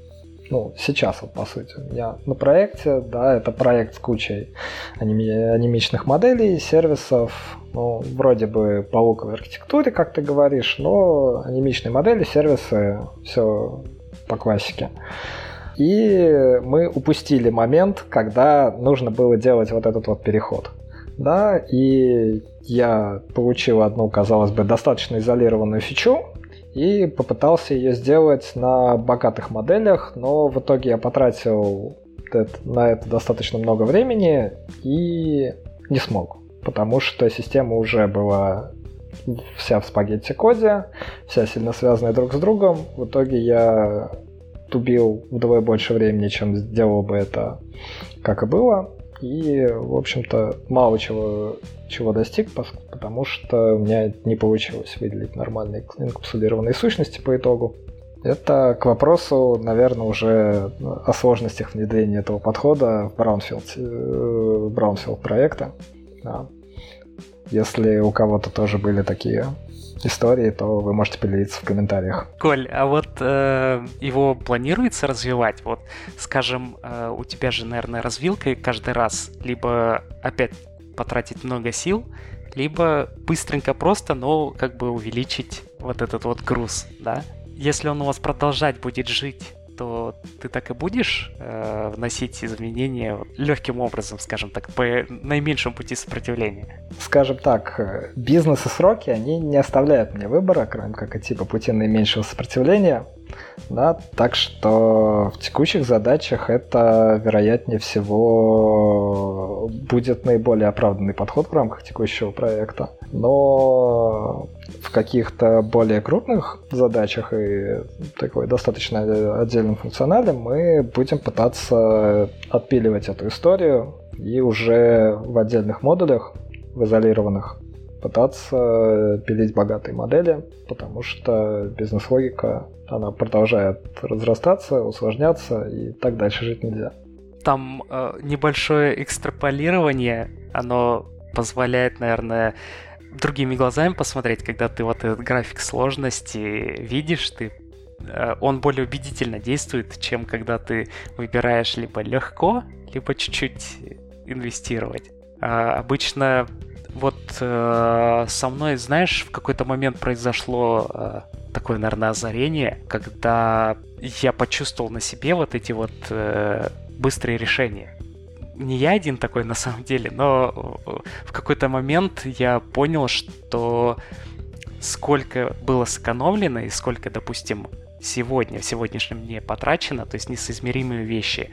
ну, сейчас вот, по сути, меня на проекте, да, это проект с кучей аними анимичных моделей, сервисов, ну, вроде бы по луковой архитектуре, как ты говоришь, но анимичные модели, сервисы, все по классике. И мы упустили момент, когда нужно было делать вот этот вот переход. Да, и я получил одну, казалось бы, достаточно изолированную фичу, и попытался ее сделать на богатых моделях, но в итоге я потратил на это достаточно много времени и не смог, потому что система уже была вся в спагетти коде, вся сильно связанная друг с другом. В итоге я убил вдвое больше времени, чем сделал бы это, как и было. И, в общем-то, мало чего, чего достиг, потому что у меня не получилось выделить нормальные инкапсулированные сущности по итогу. Это к вопросу, наверное, уже о сложностях внедрения этого подхода в Brownfield, э, Brownfield проекта. Да. Если у кого-то тоже были такие истории, то вы можете поделиться в комментариях. Коль, а вот э, его планируется развивать? Вот, скажем, э, у тебя же, наверное, развилка каждый раз либо опять потратить много сил, либо быстренько просто, но как бы увеличить вот этот вот груз, да? Если он у вас продолжать будет жить то ты так и будешь э, вносить изменения легким образом, скажем так, по наименьшему пути сопротивления. Скажем так, э, бизнес и сроки, они не оставляют мне выбора, кроме как идти по пути наименьшего сопротивления. Да, так что в текущих задачах это, вероятнее всего, будет наиболее оправданный подход в рамках текущего проекта. Но в каких-то более крупных задачах и такой достаточно отдельном функционале мы будем пытаться отпиливать эту историю и уже в отдельных модулях в изолированных, пытаться пилить богатые модели, потому что бизнес-логика, она продолжает разрастаться, усложняться, и так дальше жить нельзя. Там э, небольшое экстраполирование, оно позволяет, наверное, другими глазами посмотреть, когда ты вот этот график сложности видишь, ты э, он более убедительно действует, чем когда ты выбираешь либо легко, либо чуть-чуть инвестировать. А обычно вот э, со мной, знаешь, в какой-то момент произошло э, такое, наверное, озарение, когда я почувствовал на себе вот эти вот э, быстрые решения. Не я один такой на самом деле, но э, в какой-то момент я понял, что сколько было сэкономлено и сколько, допустим, сегодня, в сегодняшнем дне потрачено, то есть несоизмеримые вещи.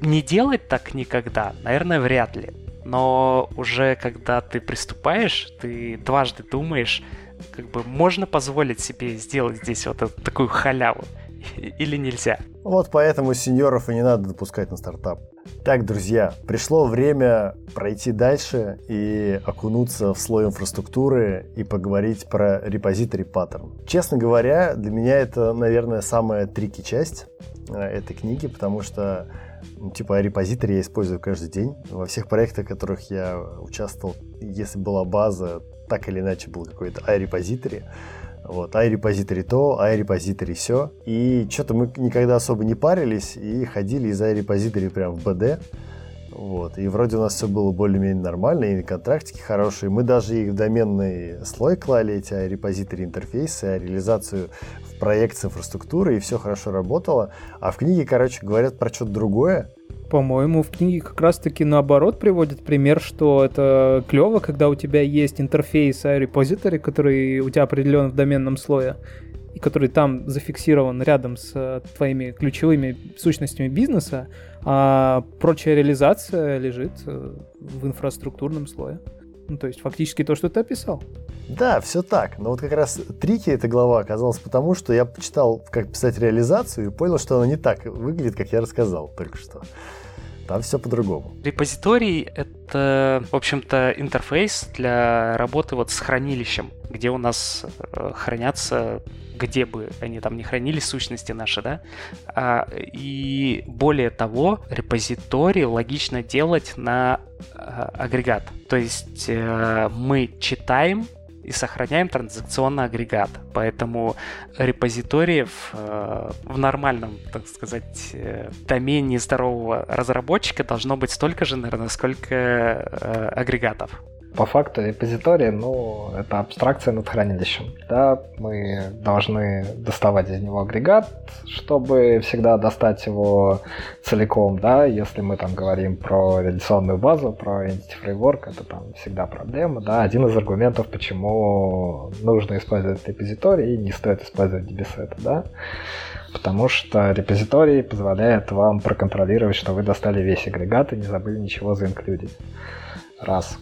Не делать так никогда, наверное, вряд ли. Но уже когда ты приступаешь, ты дважды думаешь, как бы можно позволить себе сделать здесь вот эту, такую халяву или нельзя. Вот поэтому сеньоров и не надо допускать на стартап. Так, друзья, пришло время пройти дальше и окунуться в слой инфраструктуры и поговорить про репозиторий паттерн. Честно говоря, для меня это, наверное, самая трики часть э, этой книги, потому что ну, типа репозиторий я использую каждый день. Во всех проектах, в которых я участвовал, если была база, так или иначе был какой-то iRepository. Вот, iRepository то, iRepository все. И что-то мы никогда особо не парились и ходили из iRepository прям в BD. Вот. И вроде у нас все было более-менее нормально, и контрактики хорошие. Мы даже их в доменный слой клали, эти репозитории интерфейсы, а реализацию в проект с инфраструктурой, и все хорошо работало. А в книге, короче, говорят про что-то другое. По-моему, в книге как раз-таки наоборот приводит пример, что это клево, когда у тебя есть интерфейс репозиторий, который у тебя определен в доменном слое, и который там зафиксирован рядом с э, твоими ключевыми сущностями бизнеса, а прочая реализация лежит э, в инфраструктурном слое. Ну, то есть фактически то, что ты описал. Да, все так. Но вот как раз трики эта глава оказалась потому, что я почитал, как писать реализацию, и понял, что она не так выглядит, как я рассказал только что. Там все по-другому. Репозиторий — это, в общем-то, интерфейс для работы вот с хранилищем, где у нас э, хранятся где бы они там не хранили сущности наши, да. А, и более того, репозиторий логично делать на а, агрегат. То есть а, мы читаем и сохраняем транзакционный агрегат. Поэтому репозиториев э, в нормальном, так сказать, э, домене здорового разработчика должно быть столько же, наверное, сколько э, агрегатов. По факту репозиторий, ну, это абстракция над хранилищем. Да, мы должны доставать из него агрегат, чтобы всегда достать его целиком, да, если мы там говорим про реляционную базу, про Entity Framework, это там всегда проблема, да, один из аргументов, почему нужно использовать репозиторий и не стоит использовать DBSet, да, потому что репозиторий позволяет вам проконтролировать, что вы достали весь агрегат и не забыли ничего заинклюдить. Раз.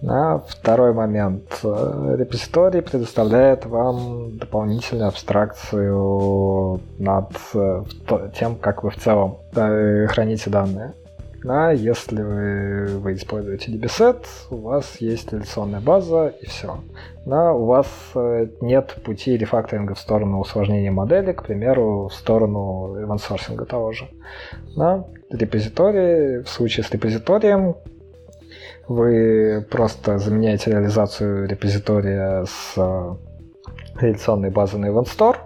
Да, второй момент. Репозиторий предоставляет вам дополнительную абстракцию над э, тем, как вы в целом храните данные. Да, если вы, вы используете DBSet, у вас есть реляционная база и все. Да, у вас э, нет пути рефакторинга в сторону усложнения модели, к примеру, в сторону event того же. Да, репозиторий, в случае с репозиторием, вы просто заменяете реализацию репозитория с э, реляционной базы на Event Store,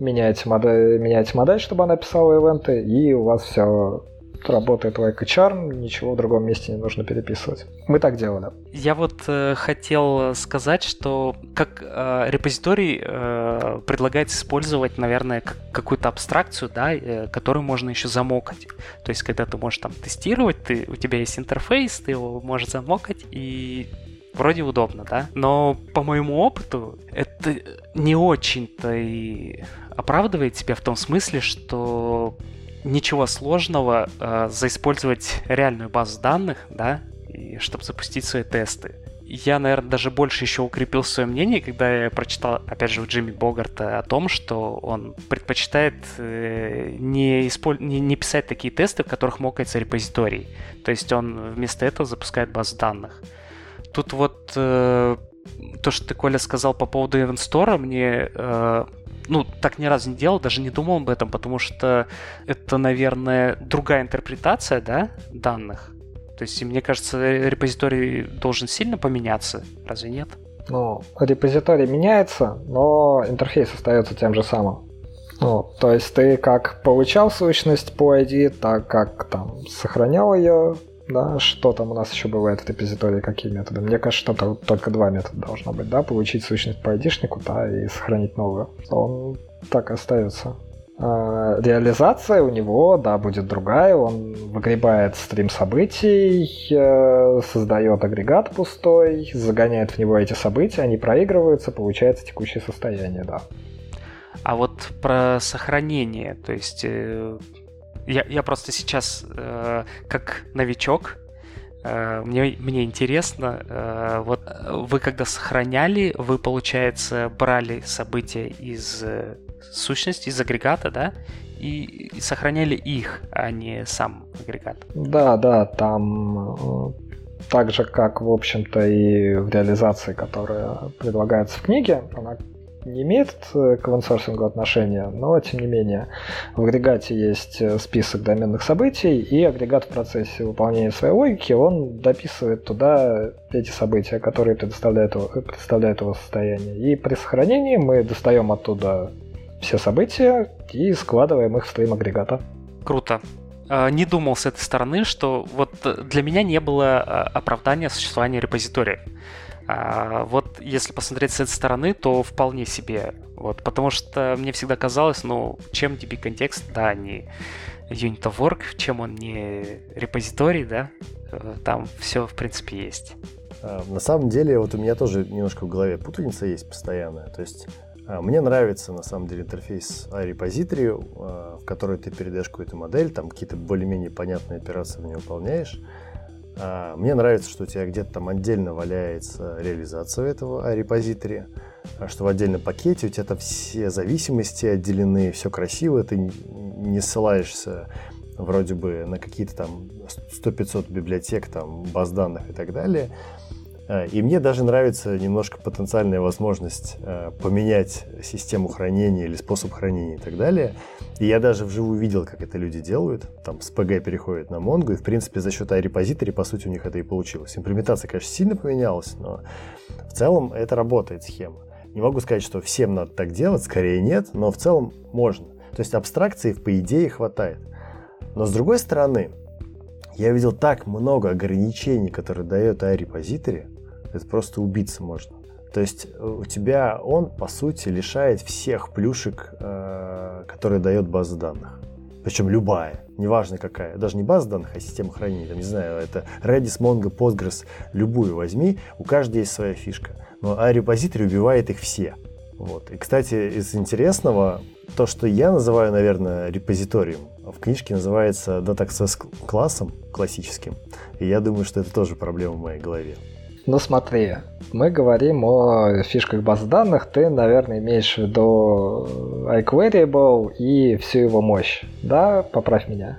меняете модель, меняете модель, чтобы она писала ивенты, и у вас все работает like charm, ничего в другом месте не нужно переписывать. Мы так делали. Я вот э, хотел сказать, что как э, репозиторий э, предлагает использовать, наверное, как, какую-то абстракцию, да, э, которую можно еще замокать. То есть, когда ты можешь там тестировать, ты, у тебя есть интерфейс, ты его можешь замокать, и вроде удобно, да? Но по моему опыту это не очень-то и оправдывает себя в том смысле, что ничего сложного э, заиспользовать реальную базу данных, да, и чтобы запустить свои тесты. Я, наверное, даже больше еще укрепил свое мнение, когда я прочитал, опять же, у Джимми Богарта о том, что он предпочитает э, не, исполь... не, не писать такие тесты, в которых мокается репозиторий. То есть он вместо этого запускает базу данных. тут вот э, то, что ты, Коля, сказал по поводу Event Store, мне э, ну, так ни разу не делал, даже не думал об этом, потому что это, наверное, другая интерпретация, да, данных. То есть, мне кажется, репозиторий должен сильно поменяться, разве нет? Ну, репозиторий меняется, но интерфейс остается тем же самым. Ну, то есть ты как получал сущность по ID, так как там сохранял ее, да, что там у нас еще бывает в репозитории, какие методы? Мне кажется, что только два метода должно быть, да, получить сущность по ID-шнику, да, и сохранить новую. Он так остается. А, реализация у него, да, будет другая. Он выгребает стрим событий, э, создает агрегат пустой, загоняет в него эти события, они проигрываются, получается текущее состояние, да. А вот про сохранение, то есть э, я, я просто сейчас э, как новичок, э, мне, мне интересно, э, вот вы когда сохраняли, вы, получается, брали события из э, сущности, из агрегата, да, и, и сохраняли их, а не сам агрегат. Да, да, там э, так же, как, в общем-то, и в реализации, которая предлагается в книге, она не имеет э, к вансорсингу отношения, но тем не менее в агрегате есть э, список доменных событий, и агрегат в процессе выполнения своей логики, он дописывает туда эти события, которые предоставляют представляют его состояние. И при сохранении мы достаем оттуда все события и складываем их в стрим агрегата. Круто. А, не думал с этой стороны, что вот для меня не было оправдания существования репозитория. А вот если посмотреть с этой стороны, то вполне себе. Вот, потому что мне всегда казалось, ну, чем DB контекст, да, не Unit of Work, чем он не репозиторий, да, э, там все, в принципе, есть. А, на самом деле, вот у меня тоже немножко в голове путаница есть постоянная. То есть а, мне нравится, на самом деле, интерфейс iRepository, в который ты передаешь какую-то модель, там какие-то более-менее понятные операции в ней выполняешь. А, мне нравится, что у тебя где-то там отдельно валяется реализация этого репозитория, а что в отдельном пакете у тебя там все зависимости отделены, все красиво, ты не ссылаешься вроде бы на какие-то там 100-500 библиотек, там, баз данных и так далее. А, и мне даже нравится немножко потенциальная возможность э, поменять систему хранения или способ хранения и так далее. И я даже вживую видел, как это люди делают. Там с PG переходят на Mongo, и в принципе за счет iRepository, по сути, у них это и получилось. Имплементация, конечно, сильно поменялась, но в целом это работает схема. Не могу сказать, что всем надо так делать, скорее нет, но в целом можно. То есть абстракции, по идее, хватает. Но с другой стороны, я видел так много ограничений, которые дает iRepository, это просто убиться можно. То есть э, у тебя он, по сути, лишает всех плюшек, э, которые дает база данных. Причем любая, неважно какая. Даже не база данных, а система хранения. Там, не знаю, это Redis, Mongo, Postgres, любую возьми. У каждой есть своя фишка. Но iRepository убивает их все. Вот. И, кстати, из интересного, то, что я называю, наверное, репозиторием, в книжке называется DataAccess классом классическим. И я думаю, что это тоже проблема в моей голове. Ну смотри, мы говорим о фишках баз данных, ты, наверное, имеешь в виду iQueryable и всю его мощь, да? Поправь меня.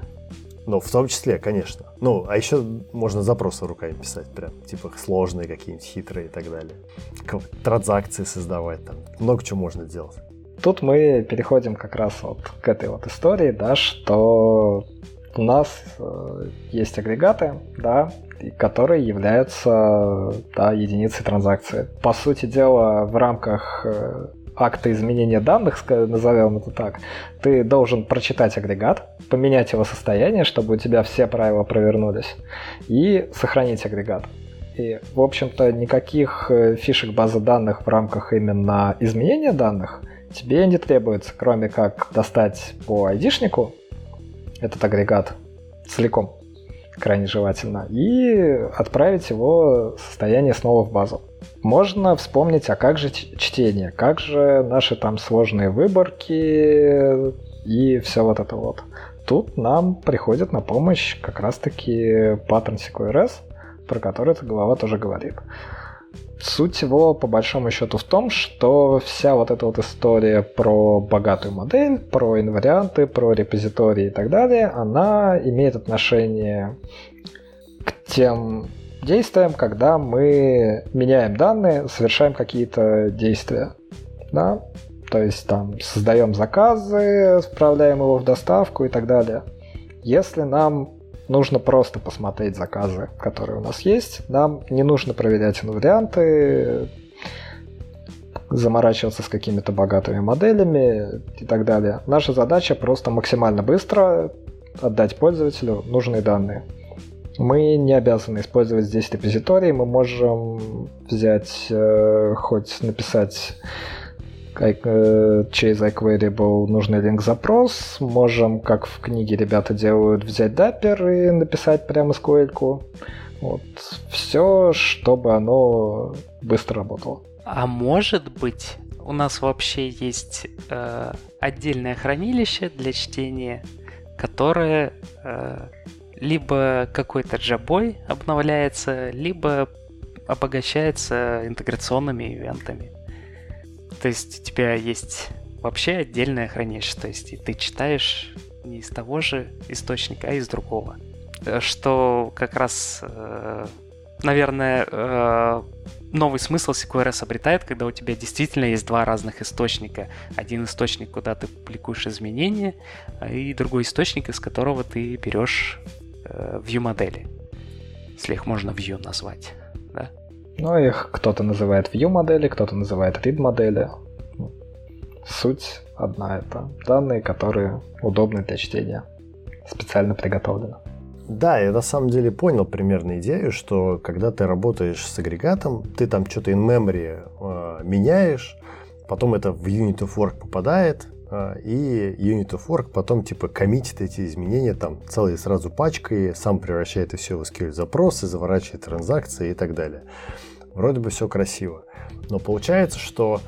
Ну, в том числе, конечно. Ну, а еще можно запросы руками писать, прям, типа сложные какие-нибудь, хитрые и так далее. Транзакции создавать, там, много чего можно делать. Тут мы переходим как раз вот к этой вот истории, да, что у нас э, есть агрегаты, да, которые являются да, единицей транзакции. По сути дела, в рамках э, акта изменения данных, назовем это так, ты должен прочитать агрегат, поменять его состояние, чтобы у тебя все правила провернулись, и сохранить агрегат. И, в общем-то, никаких э, фишек базы данных в рамках именно изменения данных тебе не требуется, кроме как достать по айдишнику этот агрегат целиком, крайне желательно, и отправить его состояние снова в базу. Можно вспомнить, а как же чтение, как же наши там сложные выборки и все вот это вот. Тут нам приходит на помощь как раз-таки паттерн CQRS, про который эта глава тоже говорит. Суть его, по большому счету, в том, что вся вот эта вот история про богатую модель, про инварианты, про репозитории и так далее, она имеет отношение к тем действием, когда мы меняем данные, совершаем какие-то действия. Да? То есть там создаем заказы, справляем его в доставку и так далее. Если нам нужно просто посмотреть заказы, которые у нас есть, нам не нужно проверять инварианты, заморачиваться с какими-то богатыми моделями и так далее. Наша задача просто максимально быстро отдать пользователю нужные данные. Мы не обязаны использовать здесь репозиторий, мы можем взять, э, хоть написать через iQueryable нужный линк-запрос, можем, как в книге ребята делают, взять даппер и написать прямо SQL. -ку. Вот. Все, чтобы оно быстро работало. А может быть, у нас вообще есть э, отдельное хранилище для чтения, которое э, либо какой-то джабой обновляется, либо обогащается интеграционными ивентами. То есть у тебя есть вообще отдельное хранилище, то есть и ты читаешь не из того же источника, а из другого. Э, что как раз, э, наверное, э, новый смысл CQRS обретает, когда у тебя действительно есть два разных источника. Один источник, куда ты публикуешь изменения, а и другой источник, из которого ты берешь view модели. Если их можно view назвать. Да? Ну, их кто-то называет view модели, кто-то называет read модели. Суть одна это данные, которые удобны для чтения, специально приготовлены. Да, я на самом деле понял примерно идею, что когда ты работаешь с агрегатом, ты там что-то in memory э, меняешь, потом это в unit of work попадает, э, и unit of work потом типа коммитит эти изменения там целые сразу пачкой, сам превращает это все в SQL запросы, заворачивает транзакции и так далее. Вроде бы все красиво. Но получается, что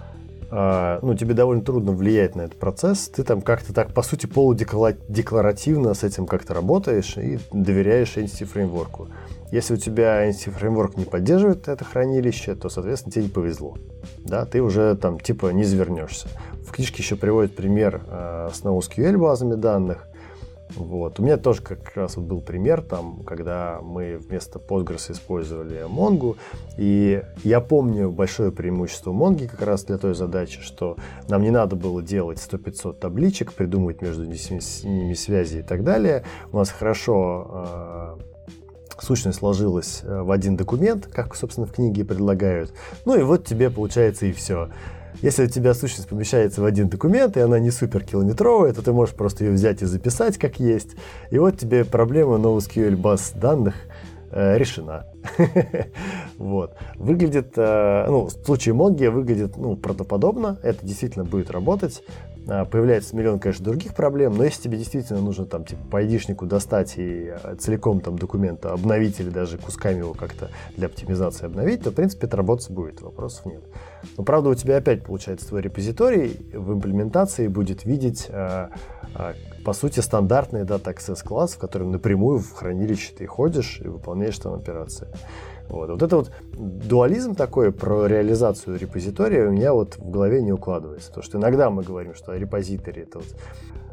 а, ну, тебе довольно трудно влиять на этот процесс, ты там как-то так, по сути, полудекларативно с этим как-то работаешь и доверяешь Entity фреймворку. Если у тебя Entity фреймворк не поддерживает это хранилище, то, соответственно, тебе не повезло. Да, ты уже там типа не завернешься. В книжке еще приводит пример э, с NoSQL базами данных, вот. У меня тоже как раз вот был пример, там, когда мы вместо Postgres использовали Mongo, и я помню большое преимущество Mongo как раз для той задачи, что нам не надо было делать 100-500 табличек, придумывать между ними связи и так далее. У нас хорошо э, сущность сложилась э, в один документ, как, собственно, в книге предлагают. Ну и вот тебе получается и все. Если у тебя сущность помещается в один документ, и она не супер километровая, то ты можешь просто ее взять и записать как есть. И вот тебе проблема NoSQL баз данных э, решена. вот. Выглядит, э, ну, в случае Mongo выглядит, ну, правдоподобно. Это действительно будет работать. Э, появляется миллион, конечно, других проблем, но если тебе действительно нужно там, типа, по айдишнику достать и э, целиком там документ обновить или даже кусками его как-то для оптимизации обновить, то, в принципе, это работать будет, вопросов нет. Но, правда, у тебя опять, получается, твой репозиторий в имплементации будет видеть по сути, стандартный Data Access класс, в котором напрямую в хранилище ты ходишь и выполняешь там операции. Вот. вот это вот дуализм такой про реализацию репозитория у меня вот в голове не укладывается. Потому что иногда мы говорим, что репозиторий это вот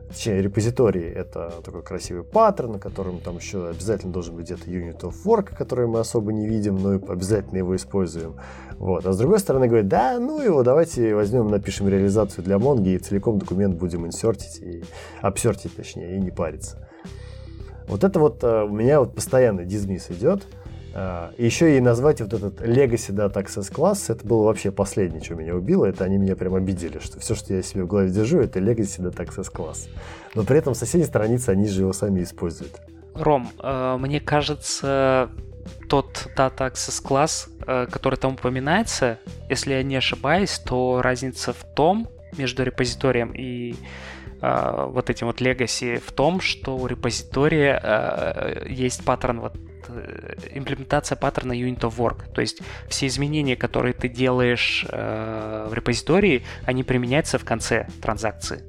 Точнее, репозиторий — это такой красивый паттерн, на котором там еще обязательно должен быть где-то unit of work, который мы особо не видим, но обязательно его используем. Вот. А с другой стороны говорит, да, ну его, давайте возьмем, напишем реализацию для Mongo и целиком документ будем инсертить, и обсертить точнее, и не париться. Вот это вот э, у меня вот постоянно дизмис идет. А, еще и назвать вот этот Legacy Data Access Class, это было вообще последнее, что меня убило. Это они меня прям обидели, что все, что я себе в голове держу, это Legacy Data Access Class. Но при этом в соседней странице они же его сами используют. Ром, э, мне кажется, тот Data Access Class, э, который там упоминается, если я не ошибаюсь, то разница в том, между репозиторием и вот этим вот legacy в том, что у репозитория есть паттерн вот имплементация паттерна Unit of Work. То есть все изменения, которые ты делаешь э, в репозитории, они применяются в конце транзакции.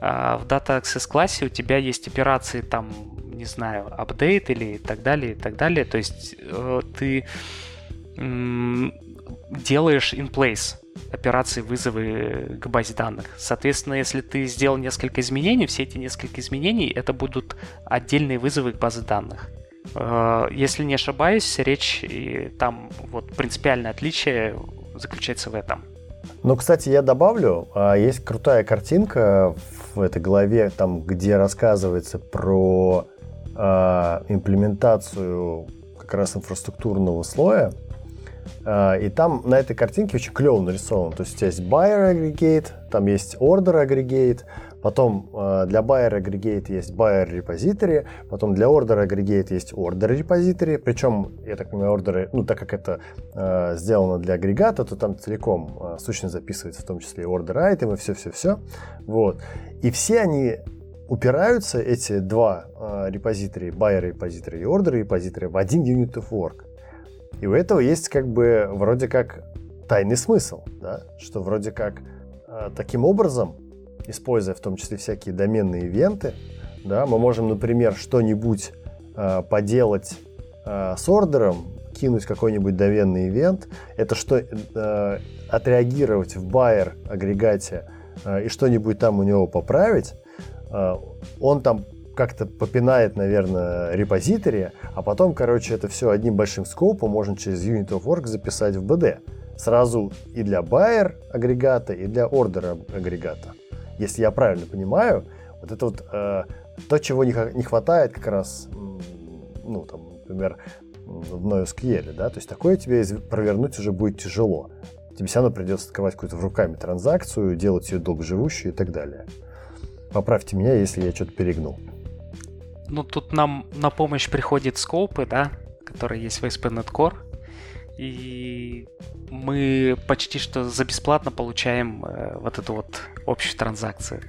А в Data Access классе у тебя есть операции там, не знаю, update или так далее, и так далее. То есть э, ты делаешь in place операции вызовы к базе данных. Соответственно, если ты сделал несколько изменений, все эти несколько изменений это будут отдельные вызовы к базе данных. Э, если не ошибаюсь, речь и там вот принципиальное отличие заключается в этом. Ну, кстати, я добавлю, а, есть крутая картинка в этой главе, там, где рассказывается про э, имплементацию как раз инфраструктурного слоя. Э, и там на этой картинке очень клево нарисован. То есть у есть buyer aggregate, там есть order aggregate, Потом э, для buyer aggregate есть buyer repository, потом для order aggregate есть order repository, причем, я так понимаю, ордеры, ну, так как это э, сделано для агрегата, то там целиком э, сущность записывается, в том числе и order item, и все-все-все. Вот. И все они упираются, эти два э, репозитории, buyer repository и order repository, в один unit of work. И у этого есть как бы вроде как тайный смысл, да? что вроде как э, таким образом используя в том числе всякие доменные ивенты, да, мы можем, например, что-нибудь э, поделать э, с ордером, кинуть какой-нибудь доменный ивент, это что э, отреагировать в байер агрегате э, и что-нибудь там у него поправить, э, он там как-то попинает, наверное, репозитории, а потом, короче, это все одним большим скопом можно через Unit of Work записать в BD. Сразу и для байер агрегата, и для ордера агрегата если я правильно понимаю, вот это вот э, то, чего не, не хватает как раз, ну, там, например, в NoSQL, да, то есть такое тебе провернуть уже будет тяжело. Тебе все равно придется открывать какую-то в руками транзакцию, делать ее долгоживущей и так далее. Поправьте меня, если я что-то перегнул. Ну, тут нам на помощь приходят скопы, да, которые есть в ASP.NET Core. И мы почти что за бесплатно получаем э, вот эту вот общую транзакцию,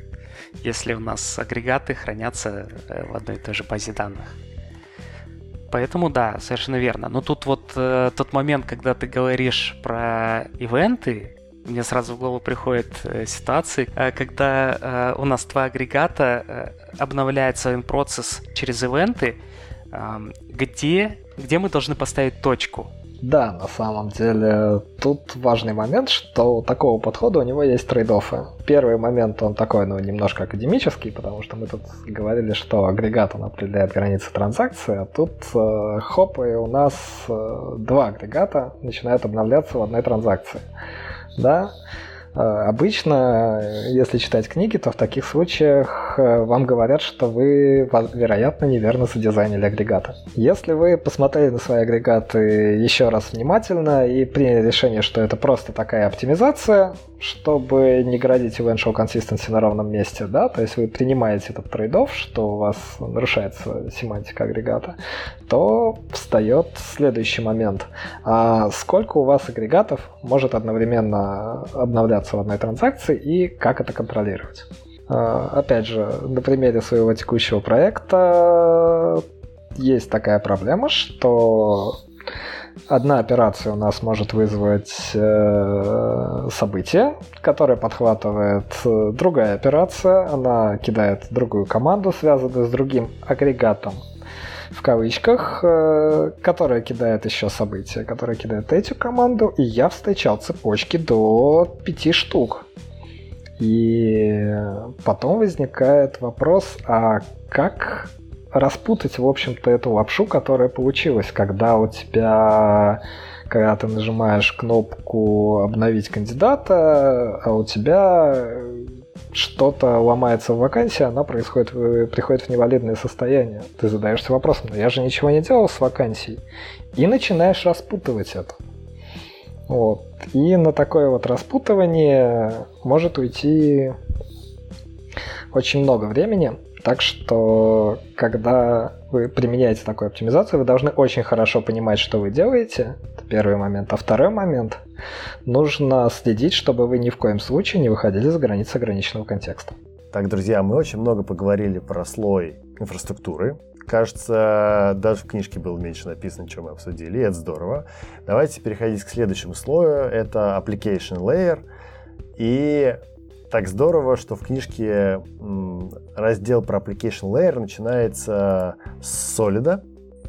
если у нас агрегаты хранятся э, в одной и той же базе данных. Поэтому да, совершенно верно. Но тут вот э, тот момент, когда ты говоришь про ивенты, мне сразу в голову приходят э, ситуации, э, когда э, у нас два агрегата э, обновляет свой процесс через ивенты, э, где, где мы должны поставить точку. Да, на самом деле тут важный момент, что у такого подхода у него есть трейдофы. Первый момент, он такой, ну, немножко академический, потому что мы тут говорили, что агрегат, он определяет границы транзакции, а тут э, хоп, и у нас э, два агрегата начинают обновляться в одной транзакции. Да, обычно, если читать книги, то в таких случаях э, вам говорят, что вы, вероятно, неверно задизайнили агрегаты. Если вы посмотрели на свои агрегаты еще раз внимательно и приняли решение, что это просто такая оптимизация, чтобы не градить eventual consistency на ровном месте, да, то есть вы принимаете этот трейдов, что у вас нарушается семантика агрегата, то встает следующий момент. А сколько у вас агрегатов может одновременно обновляться в одной транзакции и как это контролировать? А, опять же, на примере своего текущего проекта есть такая проблема, что Одна операция у нас может вызвать э, событие, которое подхватывает э, другая операция. Она кидает другую команду, связанную с другим агрегатом в кавычках, э, которая кидает еще события, которая кидает эту команду, и я встречал цепочки до пяти штук. И потом возникает вопрос, а как распутать, в общем-то, эту лапшу, которая получилась, когда у тебя когда ты нажимаешь кнопку «Обновить кандидата», а у тебя что-то ломается в вакансии, она происходит, приходит в невалидное состояние. Ты задаешься вопросом, но я же ничего не делал с вакансией. И начинаешь распутывать это. Вот. И на такое вот распутывание может уйти очень много времени. Так что, когда вы применяете такую оптимизацию, вы должны очень хорошо понимать, что вы делаете. Это первый момент. А второй момент. Нужно следить, чтобы вы ни в коем случае не выходили за границы ограниченного контекста. Так, друзья, мы очень много поговорили про слой инфраструктуры. Кажется, даже в книжке было меньше написано, чем мы обсудили, и это здорово. Давайте переходить к следующему слою. Это application layer. И так здорово, что в книжке раздел про Application Layer начинается с Solid.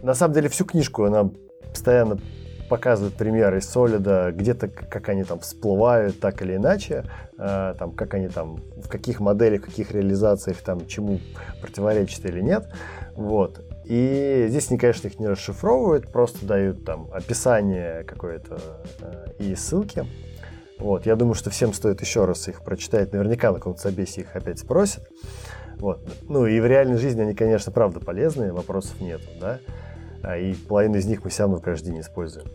На самом деле всю книжку она постоянно показывает примеры из где-то как они там всплывают так или иначе, э, там, как они там, в каких моделях, в каких реализациях там чему противоречат или нет. Вот. И здесь они, конечно, их не расшифровывают, просто дают там описание какое-то э, и ссылки. Вот, я думаю, что всем стоит еще раз их прочитать. Наверняка на каком-то собесе их опять спросят. Вот. Ну и в реальной жизни они, конечно, правда полезные, вопросов нет, да. А, и половину из них мы все равно в день используем.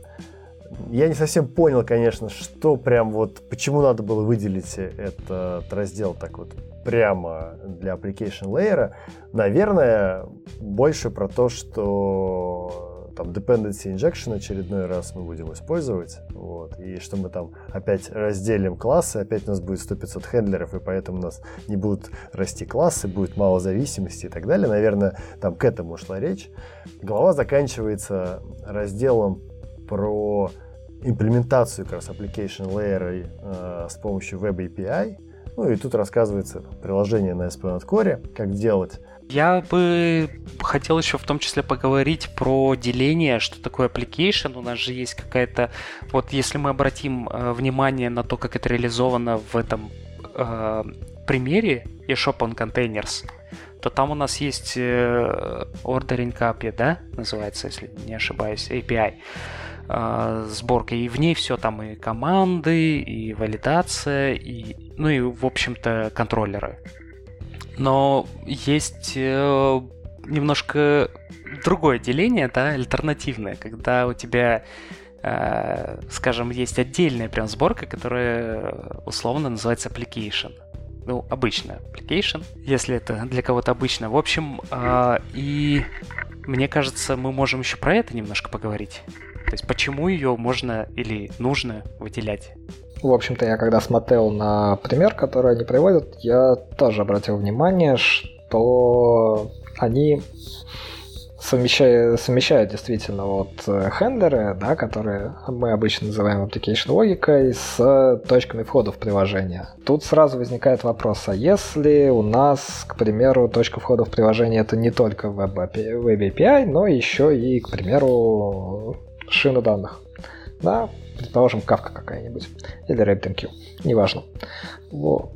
Я не совсем понял, конечно, что прям вот, почему надо было выделить этот раздел так вот прямо для application layer. Наверное, больше про то, что там dependency injection очередной раз мы будем использовать, вот, и что мы там опять разделим классы, опять у нас будет 100-500 хендлеров, и поэтому у нас не будут расти классы, будет мало зависимости и так далее. Наверное, там к этому шла речь. Глава заканчивается разделом про имплементацию как раз application layer э, с помощью Web API. Ну и тут рассказывается приложение на SPNet Core, как делать. Я бы хотел еще в том числе поговорить про деление, что такое application. У нас же есть какая-то... Вот если мы обратим э, внимание на то, как это реализовано в этом э, примере eShop on Containers, то там у нас есть э, Ordering API, да, называется, если не ошибаюсь, API э, сборка, и в ней все там и команды, и валидация, и, ну и, в общем-то, контроллеры. Но есть э, немножко другое деление, да, альтернативное, когда у тебя, э, скажем, есть отдельная прям сборка, которая условно называется application. Ну, обычно application, если это для кого-то обычно. В общем, э, и мне кажется, мы можем еще про это немножко поговорить. То есть почему ее можно или нужно выделять? В общем-то, я когда смотрел на пример, который они приводят, я тоже обратил внимание, что они совмещают, совмещают действительно вот э, хендлеры, да, которые мы обычно называем application логикой, с точками входа в приложение. Тут сразу возникает вопрос, а если у нас, к примеру, точка входа в приложение это не только Web API, но еще и, к примеру, шина данных. Да, предположим, кавка какая-нибудь, или RabbitMQ, неважно. Вот.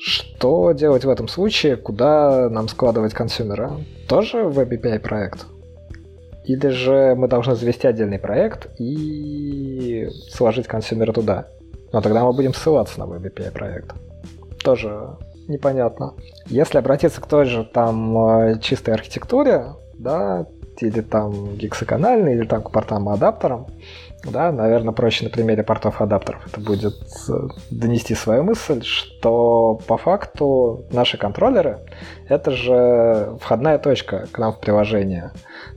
Что делать в этом случае? Куда нам складывать консюмера? Тоже Web API проект? Или же мы должны завести отдельный проект и сложить консюмера туда? Но тогда мы будем ссылаться на Web проект. Тоже непонятно. Если обратиться к той же там э, чистой архитектуре, да, или там гексагональной, или там к портам и адаптерам, да, наверное, проще на примере портов адаптеров это будет э, донести свою мысль, что по факту наши контроллеры — это же входная точка к нам в приложение.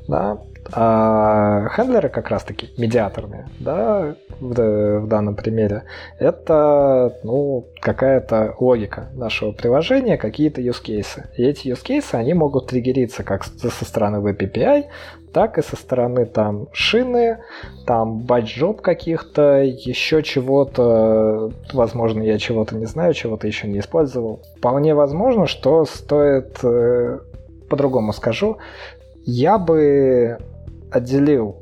Да? А хендлеры как раз-таки медиаторные, да, в, в данном примере, это ну, какая-то логика нашего приложения, какие-то use cases. И эти use cases, они могут триггериться как со стороны Web API, так и со стороны там шины, там батч-жоп каких-то, еще чего-то, возможно, я чего-то не знаю, чего-то еще не использовал. Вполне возможно, что стоит, э, по-другому скажу, я бы отделил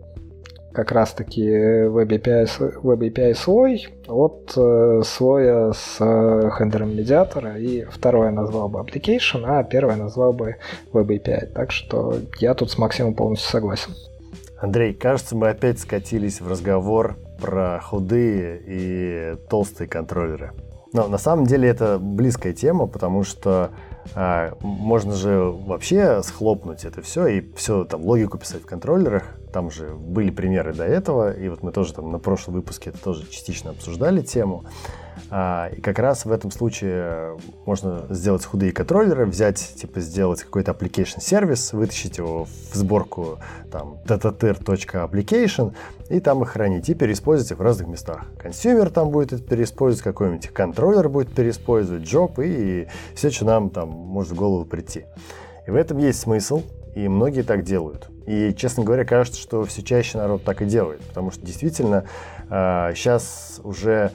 как раз-таки Web API, Web API слой от э, слоя с э, хендлером медиатора, и второе назвал бы application, а первое назвал бы Web API. Так что я тут с Максимом полностью согласен. Андрей, кажется, мы опять скатились в разговор про худые и толстые контроллеры. Но на самом деле это близкая тема, потому что а, можно же вообще схлопнуть это все и все там логику писать в контроллерах. Там же были примеры до этого, и вот мы тоже там на прошлом выпуске это тоже частично обсуждали тему. А, и как раз в этом случае можно сделать худые контроллеры, взять, типа, сделать какой-то application сервис, вытащить его в сборку там datatir.application и там их хранить, и переиспользовать их в разных местах. Консюмер там будет это переиспользовать, какой-нибудь контроллер будет переиспользовать, job и все, что нам там может в голову прийти. И в этом есть смысл, и многие так делают. И, честно говоря, кажется, что все чаще народ так и делает, потому что действительно сейчас а, уже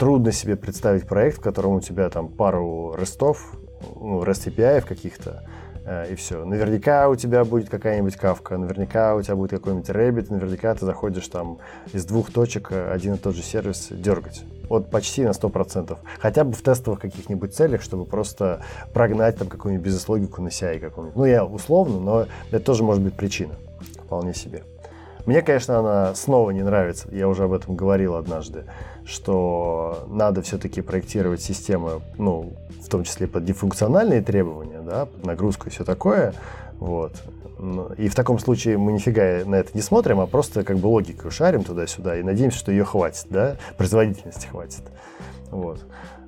трудно себе представить проект, в котором у тебя там пару рестов, ну, REST API каких-то, э, и все. Наверняка у тебя будет какая-нибудь кавка, наверняка у тебя будет какой-нибудь Rabbit, наверняка ты заходишь там из двух точек один и тот же сервис дергать. Вот почти на 100%. Хотя бы в тестовых каких-нибудь целях, чтобы просто прогнать там какую-нибудь бизнес-логику на CI какую-нибудь. Ну, я условно, но это тоже может быть причина. Вполне себе. Мне, конечно, она снова не нравится. Я уже об этом говорил однажды, что надо все-таки проектировать системы, ну, в том числе под дефункциональные требования, да, под нагрузку и все такое. Вот. И в таком случае мы нифига на это не смотрим, а просто как бы логику шарим туда-сюда и надеемся, что ее хватит, да, производительности хватит. Вот.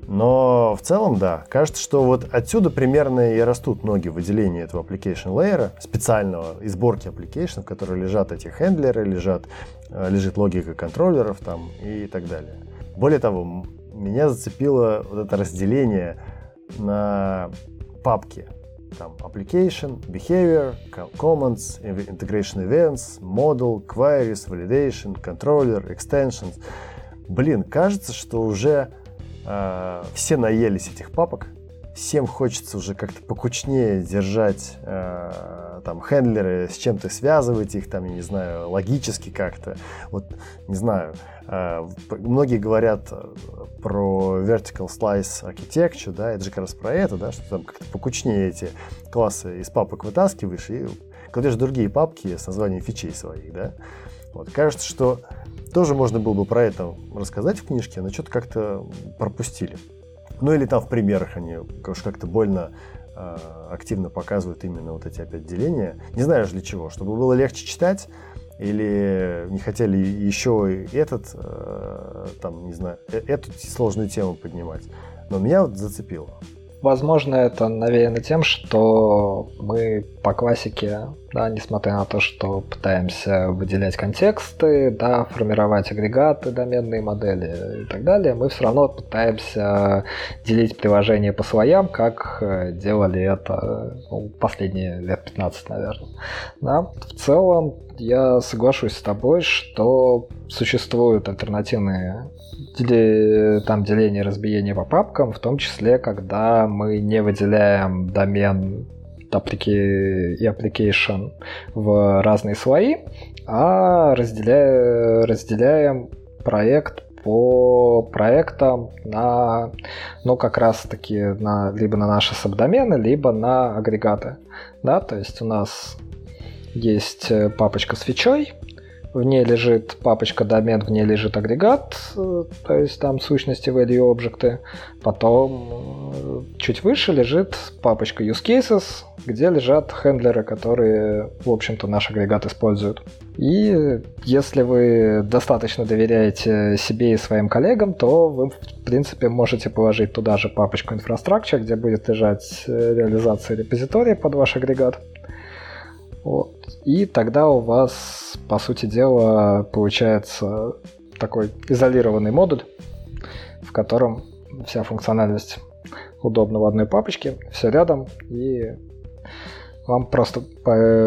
Но в целом, да, кажется, что вот отсюда примерно и растут многие выделения этого application layer, специального и сборки application, в которой лежат эти хендлеры, лежат, э, лежит логика контроллеров там и так далее. Более того, меня зацепило вот это разделение на папки. Там application, behavior, commands, integration events, model, queries, validation, controller, extensions. Блин, кажется, что уже э, все наелись этих папок, всем хочется уже как-то покучнее держать э, там хендлеры, с чем-то связывать их, там, я не знаю, логически как-то. Вот, не знаю, э, многие говорят э, про vertical slice architecture, да, это же как раз про это, да, что там как-то покучнее эти классы из папок вытаскиваешь и кладешь другие папки с названием фичей своих, да. Вот, кажется, что тоже можно было бы про это рассказать в книжке, но что-то как-то пропустили. Ну или там в примерах они уж как-то больно э, активно показывают именно вот эти опять деления. Не знаю для чего, чтобы было легче читать, или не хотели еще этот, э, там, не знаю, э, эту сложную тему поднимать. Но меня вот зацепило. Возможно, это навеяно тем, что мы по классике, да, несмотря на то, что пытаемся выделять контексты, да, формировать агрегаты, доменные модели и так далее, мы все равно пытаемся делить приложение по слоям, как э, делали это ну, последние лет 15, наверное. Да. В целом, я соглашусь с тобой, что существуют альтернативные там деление разбиение по папкам, в том числе, когда мы не выделяем домен и application в разные слои, а разделяем, разделяем проект по проектам на, ну, как раз таки на, либо на наши сабдомены, либо на агрегаты. Да, то есть у нас есть папочка с фичой, в ней лежит папочка домен, в ней лежит агрегат, э, то есть там сущности value объекты. Потом э, чуть выше лежит папочка use cases, где лежат хендлеры, которые, в общем-то, наш агрегат использует. И если вы достаточно доверяете себе и своим коллегам, то вы, в принципе, можете положить туда же папочку infrastructure, где будет лежать э, реализация репозитория под ваш агрегат. Вот. И тогда у вас, по сути дела, получается такой изолированный модуль, в котором вся функциональность удобна в одной папочке, все рядом, и вам просто,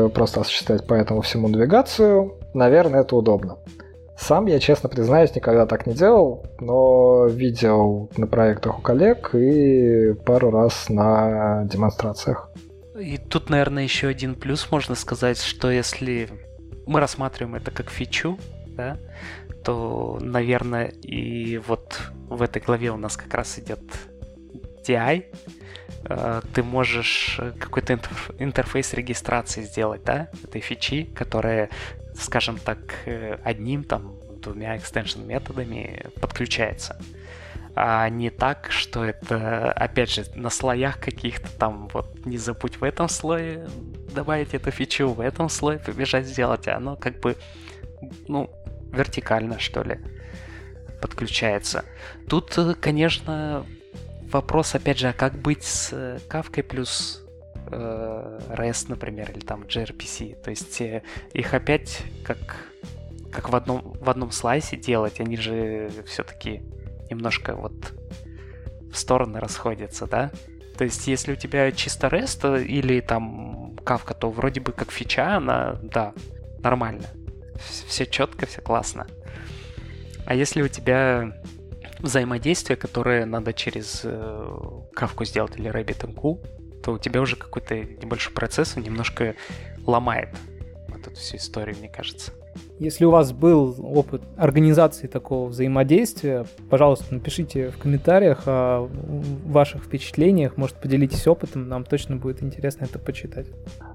просто осуществлять по этому всему навигацию, наверное, это удобно. Сам я, честно признаюсь, никогда так не делал, но видел на проектах у коллег и пару раз на демонстрациях. И тут, наверное, еще один плюс можно сказать, что если мы рассматриваем это как фичу, да, то, наверное, и вот в этой главе у нас как раз идет DI, э, ты можешь какой-то интерфейс регистрации сделать, да, этой фичи, которая, скажем так, э, одним там двумя extension методами подключается а не так, что это, опять же, на слоях каких-то там, вот, не забудь в этом слое добавить эту фичу, в этом слое побежать сделать, а оно как бы, ну, вертикально, что ли, подключается. Тут, конечно, вопрос, опять же, а как быть с кавкой плюс э, REST, например, или там gRPC. То есть э, их опять как, как в, одном, в одном слайсе делать, они же все-таки немножко вот в стороны расходятся, да? То есть, если у тебя чисто REST или там кавка, то вроде бы как фича, она, да, нормально. Все четко, все классно. А если у тебя взаимодействие, которое надо через э, кавку сделать или RabbitMQ, то у тебя уже какой-то небольшой процесс немножко ломает вот эту всю историю, мне кажется. Если у вас был опыт организации такого взаимодействия, пожалуйста, напишите в комментариях о ваших впечатлениях, может, поделитесь опытом, нам точно будет интересно это почитать.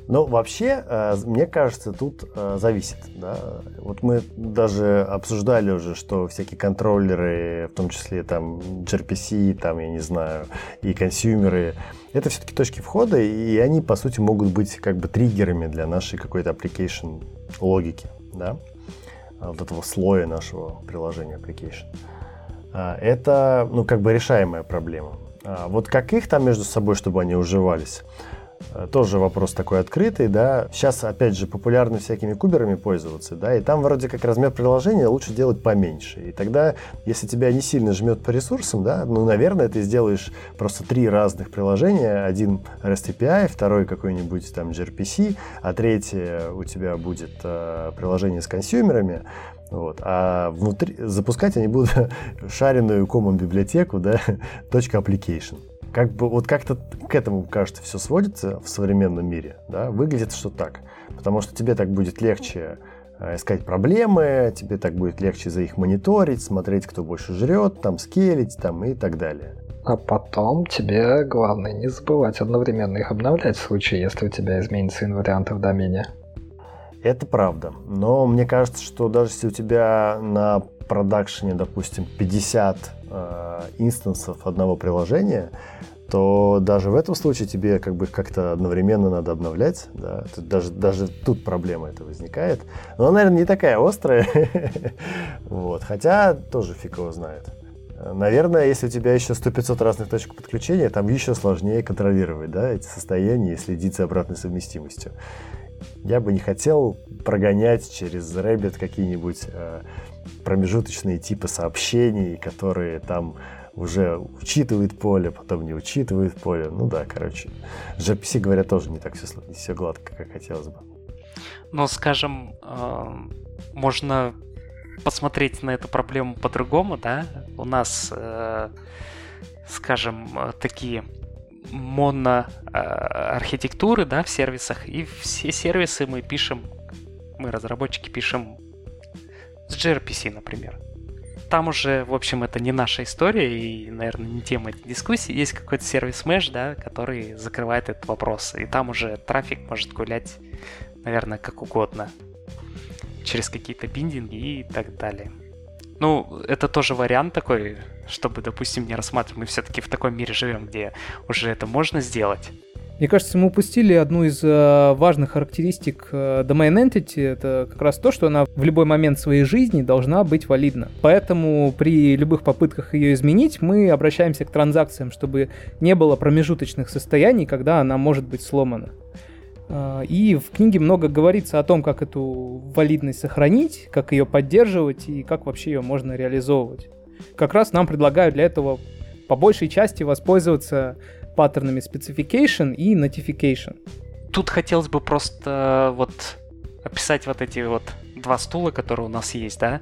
Ну, вообще, э, мне кажется, тут э, зависит. Да? Вот мы даже обсуждали уже, что всякие контроллеры, в том числе там gRPC, там, я не знаю, и консюмеры, это все-таки точки входа, и они, по сути, могут быть как бы триггерами для нашей какой-то application логики, да, вот этого слоя нашего приложения application. А, это, ну, как бы решаемая проблема. А вот как их там между собой, чтобы они уживались, Э, тоже вопрос такой открытый, да. Сейчас, опять же, популярны всякими куберами пользоваться, да, и там вроде как размер приложения лучше делать поменьше. И тогда, если тебя не сильно жмет по ресурсам, да, ну, наверное, ты сделаешь просто три разных приложения. Один REST API, второй какой-нибудь там gRPC, а третье у тебя будет э, приложение с консюмерами. Вот. А внутри запускать они будут шаренную common библиотеку, да, .application. Как бы вот как-то к этому, кажется, все сводится в современном мире. Да? Выглядит, что так. Потому что тебе так будет легче э, искать проблемы, тебе так будет легче за их мониторить, смотреть, кто больше жрет, там скелить там, и так далее. А потом тебе главное не забывать одновременно их обновлять в случае, если у тебя изменится инварианты в домене. Это правда. Но мне кажется, что даже если у тебя на продакшене, допустим, 50 э, инстансов одного приложения, то даже в этом случае тебе как бы как-то одновременно надо обновлять. Да? Тут даже, даже тут проблема это возникает. Но она, наверное, не такая острая. вот. Хотя тоже фиг его знает. Наверное, если у тебя еще 100-500 разных точек подключения, там еще сложнее контролировать да, эти состояния и следить за обратной совместимостью. Я бы не хотел прогонять через Rabbit какие-нибудь э, промежуточные типы сообщений, которые там уже учитывает поле, потом не учитывает поле. Ну да, короче. gRPC, говорят, тоже не так все, все гладко, как хотелось бы. Но, скажем, э, можно посмотреть на эту проблему по-другому, да? У нас, э, скажем, такие моноархитектуры, да, в сервисах, и все сервисы мы пишем, мы, разработчики, пишем с gRPC, например. Там уже, в общем, это не наша история и, наверное, не тема этой дискуссии. Есть какой-то сервис Mesh, да, который закрывает этот вопрос. И там уже трафик может гулять, наверное, как угодно. Через какие-то биндинги и так далее. Ну, это тоже вариант такой, чтобы, допустим, не рассматривать. Мы все-таки в таком мире живем, где уже это можно сделать. Мне кажется, мы упустили одну из э, важных характеристик э, domain entity. Это как раз то, что она в любой момент своей жизни должна быть валидна. Поэтому при любых попытках ее изменить, мы обращаемся к транзакциям, чтобы не было промежуточных состояний, когда она может быть сломана. Э, и в книге много говорится о том, как эту валидность сохранить, как ее поддерживать и как вообще ее можно реализовывать. Как раз нам предлагают для этого по большей части воспользоваться паттернами specification и notification. Тут хотелось бы просто вот описать вот эти вот два стула, которые у нас есть, да.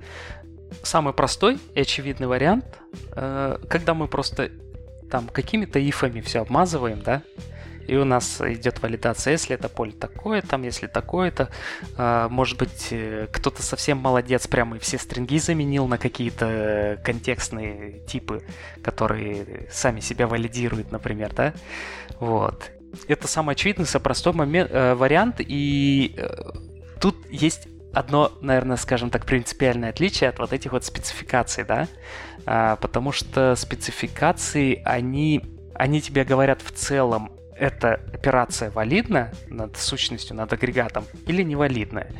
Самый простой и очевидный вариант, э, когда мы просто там какими-то ифами все обмазываем, да, и у нас идет валидация, если это поле такое, там, если такое-то. А, может быть, э, кто-то совсем молодец, прямо и все стринги заменил на какие-то контекстные типы, которые сами себя валидируют, например, да? Вот. Это самый очевидный, самый простой момент, э, вариант, и э, тут есть одно, наверное, скажем так, принципиальное отличие от вот этих вот спецификаций, да, а, потому что спецификации, они, они тебе говорят в целом эта операция валидна над сущностью, над агрегатом или невалидная.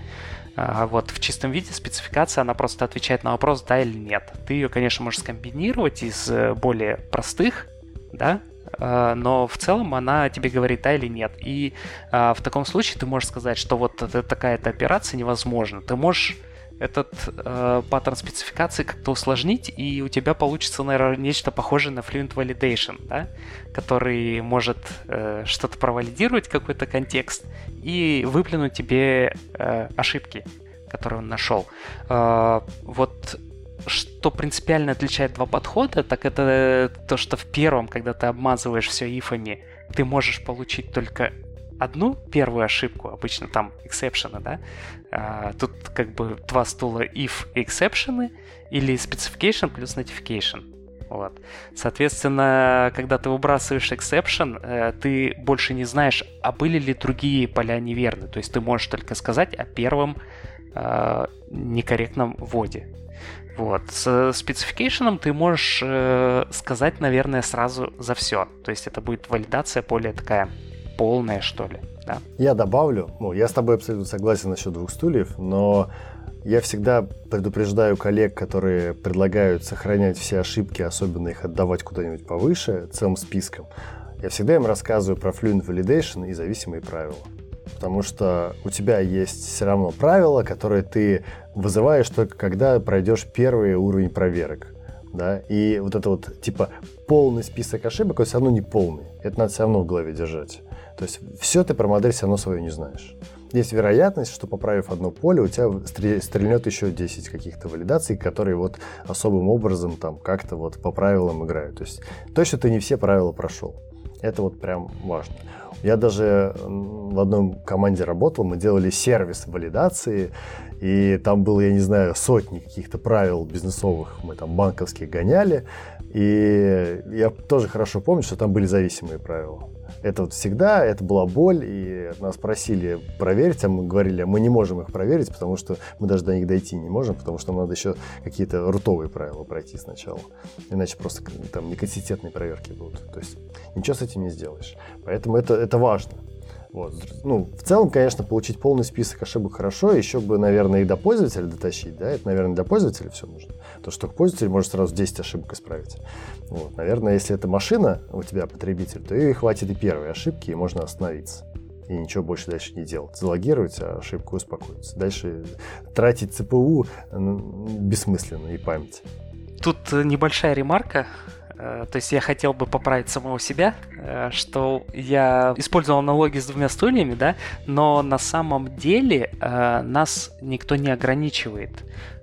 А вот в чистом виде спецификация, она просто отвечает на вопрос да или нет. Ты ее, конечно, можешь скомбинировать из э, более простых, да, а, но в целом она тебе говорит да или нет. И а, в таком случае ты можешь сказать, что вот такая-то операция невозможна. Ты можешь этот э, паттерн спецификации как-то усложнить, и у тебя получится, наверное, нечто похожее на Fluent Validation, да? который может э, что-то провалидировать, какой-то контекст, и выплюнуть тебе э, ошибки, которые он нашел. Э, вот что принципиально отличает два подхода, так это то, что в первом, когда ты обмазываешь все ифами, ты можешь получить только одну первую ошибку, обычно там эксепшены, да, а, тут как бы два стула if и exception, или specification плюс notification. Вот. Соответственно, когда ты выбрасываешь exception, э, ты больше не знаешь, а были ли другие поля неверны. То есть ты можешь только сказать о первом э, некорректном вводе. Вот. С спецификейшеном ты можешь э, сказать, наверное, сразу за все. То есть это будет валидация более такая полная, что ли. Да? Я добавлю, ну, я с тобой абсолютно согласен насчет двух стульев, но я всегда предупреждаю коллег, которые предлагают сохранять все ошибки, особенно их отдавать куда-нибудь повыше, целым списком. Я всегда им рассказываю про Fluent Validation и зависимые правила потому что у тебя есть все равно правила, которые ты вызываешь только когда пройдешь первый уровень проверок. Да? И вот это вот типа полный список ошибок, он все равно не полный. Это надо все равно в голове держать. То есть все ты про модель все равно свою не знаешь. Есть вероятность, что поправив одно поле, у тебя стрельнет еще 10 каких-то валидаций, которые вот особым образом там как-то вот по правилам играют. То есть точно ты не все правила прошел. Это вот прям важно. Я даже в одной команде работал, мы делали сервис валидации, и там было, я не знаю, сотни каких-то правил бизнесовых, мы там банковских гоняли, и я тоже хорошо помню, что там были зависимые правила. Это вот всегда, это была боль, и нас просили проверить, а мы говорили, мы не можем их проверить, потому что мы даже до них дойти не можем, потому что надо еще какие-то рутовые правила пройти сначала. Иначе просто там неконсистентные проверки будут. То есть ничего с этим не сделаешь. Поэтому это, это важно. Вот. Ну, в целом, конечно, получить полный список ошибок хорошо, еще бы, наверное, и до пользователя дотащить, да, это, наверное, для пользователя все нужно. То, что пользователь может сразу 10 ошибок исправить. Вот. Наверное, если это машина у тебя, потребитель, то ей хватит и первой ошибки, и можно остановиться. И ничего больше дальше не делать. Залогировать а ошибку успокоиться. Дальше тратить ЦПУ бессмысленно и память. Тут э, небольшая ремарка то есть я хотел бы поправить самого себя, э, что я использовал аналогии с двумя стульями, да, но на самом деле э, нас никто не ограничивает.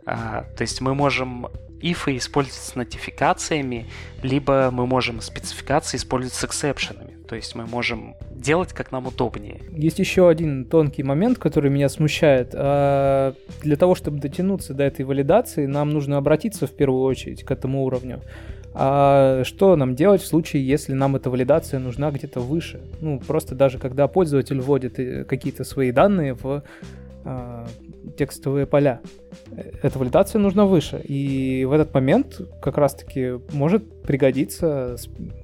То есть мы можем ифы использовать с нотификациями, либо мы можем спецификации использовать с эксепшенами. То есть мы можем делать, как нам удобнее. Есть еще один тонкий момент, который меня смущает. Для того, чтобы дотянуться до этой валидации, нам нужно обратиться в первую очередь к этому уровню. А что нам делать в случае, если нам эта валидация нужна где-то выше? Ну, просто даже когда пользователь вводит э, какие-то свои данные в э, текстовые поля. Эта валидация нужна выше. И в этот момент как раз-таки может пригодиться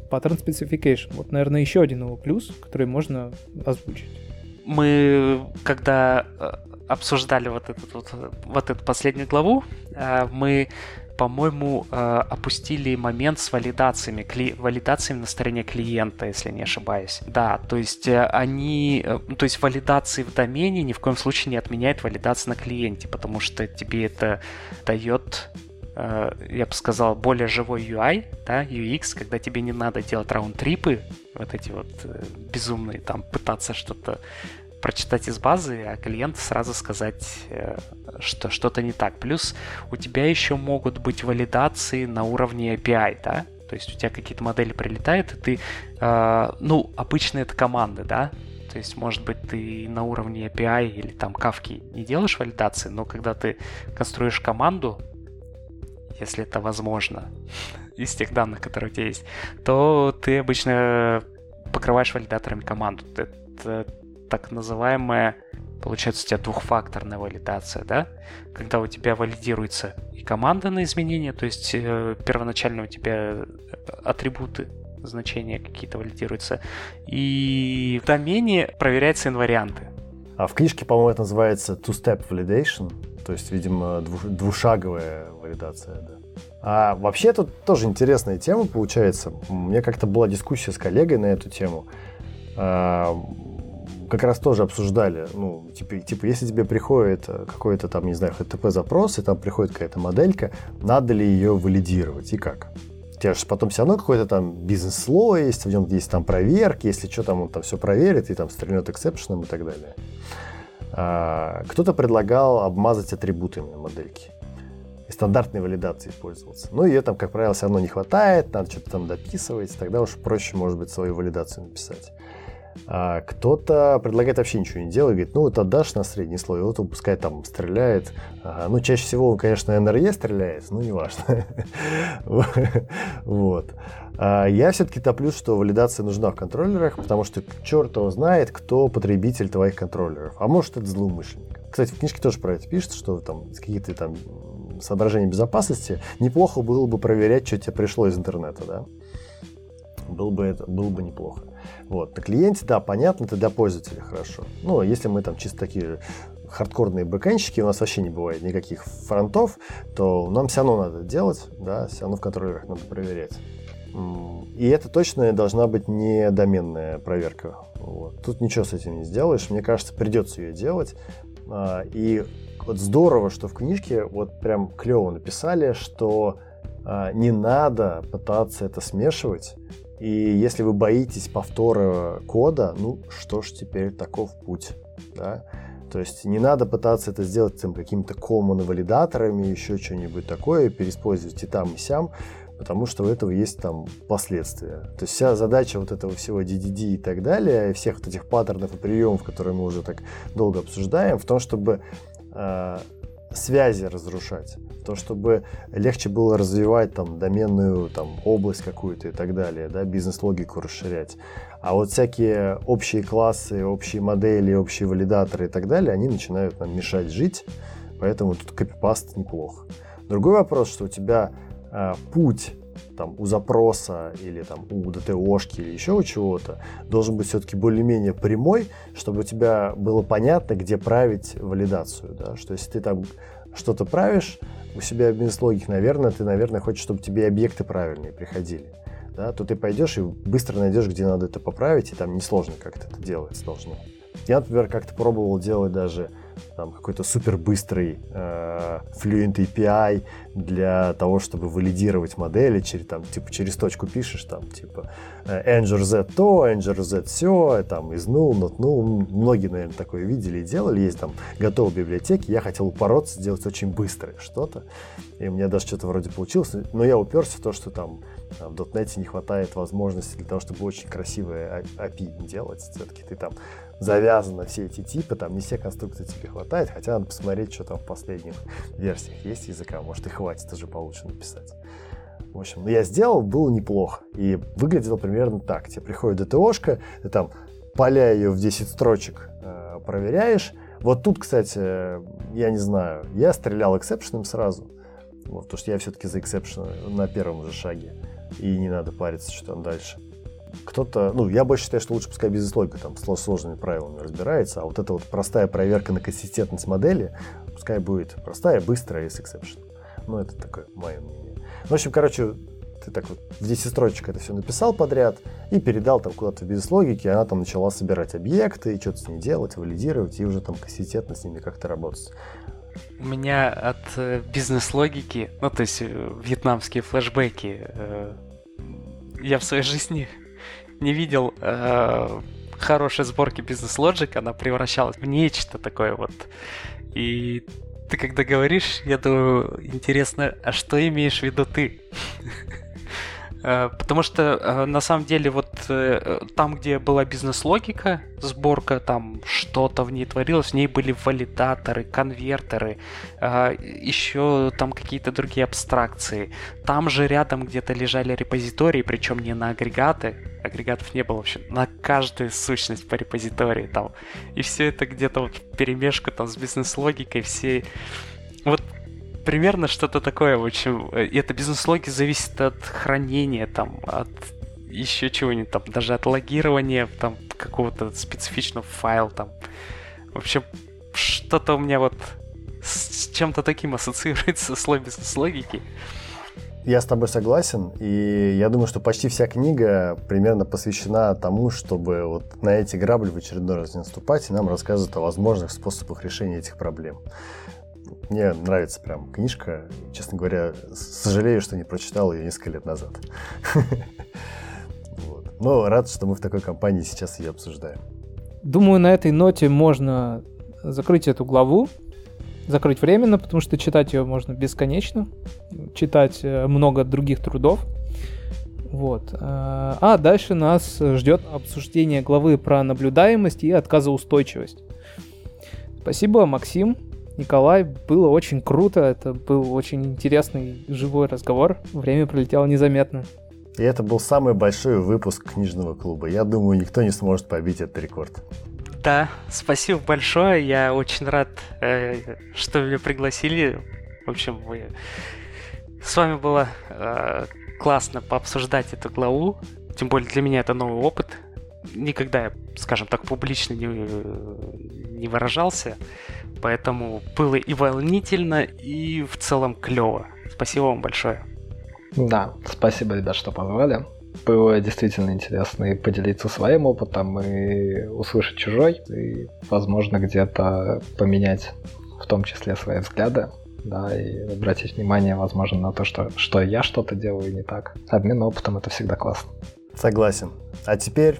паттерн specification. Вот, наверное, еще один его плюс, который можно озвучить. Мы, когда э, обсуждали вот, этот, вот, вот эту последнюю главу, э, мы по-моему, э, опустили момент с валидациями, кли... валидациями на стороне клиента, если не ошибаюсь. Да, то есть э, они, э, то есть валидации в домене ни в коем случае не отменяет валидации на клиенте, потому что тебе это дает я бы сказал, более живой UI, да, UX, когда тебе не надо делать раунд-трипы, вот эти вот безумные, там, пытаться что-то прочитать из базы, а клиенту сразу сказать, э, что что-то не так. Плюс у тебя еще могут быть валидации на уровне API, да? То есть у тебя какие-то модели прилетают, и ты, э, ну, обычно это команды, да? То есть, может быть, ты на уровне API или там кавки не делаешь валидации, но когда ты конструируешь команду, если это возможно, из тех данных, которые у тебя есть, то ты обычно покрываешь валидаторами команду. Это так называемая, получается, у тебя двухфакторная валидация, да? Когда у тебя валидируется и команда на изменения, то есть э, первоначально у тебя э, атрибуты значения какие-то валидируются, и в домене проверяются инварианты. А в книжке, по-моему, это называется two-step validation, то есть, видимо, двушаговая валидация, да. А вообще тут тоже интересная тема получается. У меня как-то была дискуссия с коллегой на эту тему. Как раз тоже обсуждали, ну, типа, типа если тебе приходит э, какой-то там, не знаю, HTTP-запрос, и там приходит какая-то моделька, надо ли ее валидировать и как? У тебя же потом все равно какой-то там бизнес-слой есть, в нем есть там проверки, если что, там он там все проверит и там стрельнет эксепшеном и так далее. А, кто-то предлагал обмазать атрибутами модельки и стандартной валидацией пользоваться. Но ее там, как правило, все равно не хватает, надо что-то там дописывать, тогда уж проще, может быть, свою валидацию написать. А кто-то предлагает вообще ничего не делать, говорит, ну вот отдашь на средний слой, вот он пускай там стреляет. Ага. Ну, чаще всего он, конечно, НРЕ стреляет, но неважно. Вот. А я все-таки топлю, что валидация нужна в контроллерах, потому что черт его знает, кто потребитель твоих контроллеров. А может, это злоумышленник. Кстати, в книжке тоже про это пишется, что там какие-то там соображения безопасности, неплохо было бы проверять, что тебе пришло из интернета, да? Было бы это, было бы неплохо. Вот. На клиенте, да, понятно, это для пользователя хорошо. Ну, если мы там чисто такие хардкорные бэкэнщики, у нас вообще не бывает никаких фронтов, то нам все равно надо делать, да, все равно в контроллерах надо проверять. И это точно должна быть не доменная проверка. Вот. Тут ничего с этим не сделаешь. Мне кажется, придется ее делать. А, и вот здорово, что в книжке вот прям клево написали, что а, не надо пытаться это смешивать. И если вы боитесь повтора кода, ну что ж теперь таков путь, да? То есть не надо пытаться это сделать там, какими-то common валидаторами, еще что-нибудь такое, переиспользовать и там, и сям потому что у этого есть там последствия. То есть вся задача вот этого всего DDD и так далее, и всех вот этих паттернов и приемов, которые мы уже так долго обсуждаем, в том, чтобы э, связи разрушать, в том, чтобы легче было развивать там доменную там область какую-то и так далее, да, бизнес-логику расширять. А вот всякие общие классы, общие модели, общие валидаторы и так далее, они начинают нам мешать жить, поэтому тут копипаст неплохо. Другой вопрос, что у тебя Э, путь там, у запроса или там, у ДТОшки или еще у чего-то должен быть все-таки более-менее прямой, чтобы у тебя было понятно, где править валидацию. Да? Что если ты там что-то правишь у себя в бизнес-логике, наверное, ты, наверное, хочешь, чтобы тебе объекты правильные приходили. Да? То ты пойдешь и быстро найдешь, где надо это поправить, и там несложно как-то это делать должно. Я, например, как-то пробовал делать даже там какой-то супер быстрый э, Fluent API для того, чтобы валидировать модели, через, там, типа, через точку пишешь, там, типа, э, Angel Z то, Angel Z все, там, из null, not null. Многие, наверное, такое видели и делали. Есть там готовые библиотеки. Я хотел упороться, сделать очень быстрое что-то. И у меня даже что-то вроде получилось. Но я уперся в то, что там в .NET не хватает возможности для того, чтобы очень красивое API делать. Все-таки ты там завязан на все эти типы, там не все конструкции тебе хватает, хотя надо посмотреть, что там в последних версиях есть языка, может и хватит тоже получше написать. В общем, ну я сделал, было неплохо. И выглядело примерно так. Тебе приходит DTO шка, ты там поля ее в 10 строчек э, проверяешь. Вот тут, кстати, я не знаю, я стрелял exception ом сразу, вот, потому что я все-таки за exception на первом же шаге, и не надо париться, что там дальше кто-то, ну, я больше считаю, что лучше пускай бизнес-логика там с сложными правилами разбирается, а вот эта вот простая проверка на консистентность модели, пускай будет простая, быстрая и с exception. Ну, это такое мое мнение. Ну, в общем, короче, ты так вот в 10 строчек это все написал подряд и передал там куда-то в бизнес-логике, она там начала собирать объекты, и что-то с ними делать, валидировать, и уже там консистентно с ними как-то работать. У меня от э, бизнес-логики, ну, то есть э, вьетнамские флешбеки, э, я в своей жизни не видел э, хорошей сборки бизнес Logic, она превращалась в нечто такое вот. И ты когда говоришь, я думаю, интересно, а что имеешь в виду ты? Э, потому что э, на самом деле вот э, там, где была бизнес-логика, сборка, там что-то в ней творилось, в ней были валидаторы, конвертеры, еще там какие-то другие абстракции. Там же рядом где-то лежали репозитории, причем не на агрегаты, агрегатов не было вообще, на каждую сущность по репозитории там. И все это где-то вот перемешка там с бизнес-логикой, все... Вот примерно что-то такое, в общем. И это бизнес-логи зависит от хранения, там, от еще чего-нибудь, там, даже от логирования, там, какого-то специфичного файла, там. В общем, что-то у меня вот с чем-то таким ассоциируется слой бизнес-логики. Я с тобой согласен, и я думаю, что почти вся книга примерно посвящена тому, чтобы вот на эти грабли в очередной раз не наступать, и нам рассказывают о возможных способах решения этих проблем. Мне нравится прям книжка. Честно говоря, сожалею, что не прочитал ее несколько лет назад. Но рад, что мы в такой компании сейчас ее обсуждаем. Думаю, на этой ноте можно закрыть эту главу, закрыть временно, потому что читать ее можно бесконечно, читать э, много других трудов. Вот. А дальше нас ждет обсуждение главы про наблюдаемость и отказоустойчивость. Спасибо, Максим. Николай, было очень круто, это был очень интересный живой разговор. Время пролетело незаметно. И это был самый большой выпуск книжного клуба. Я думаю, никто не сможет побить этот рекорд. Да, спасибо большое. Я очень рад, э, что меня пригласили. В общем, с вами было э, классно пообсуждать эту главу. Тем более для меня это новый опыт. Никогда я, скажем так, публично не, не выражался. Поэтому было и волнительно, и в целом клево. Спасибо вам большое. Да, спасибо, ребят, что позвали. Было действительно интересно и поделиться своим опытом, и услышать чужой, и, возможно, где-то поменять в том числе свои взгляды, да, и обратить внимание, возможно, на то, что, что я что-то делаю не так. Обмен опытом — это всегда классно. Согласен. А теперь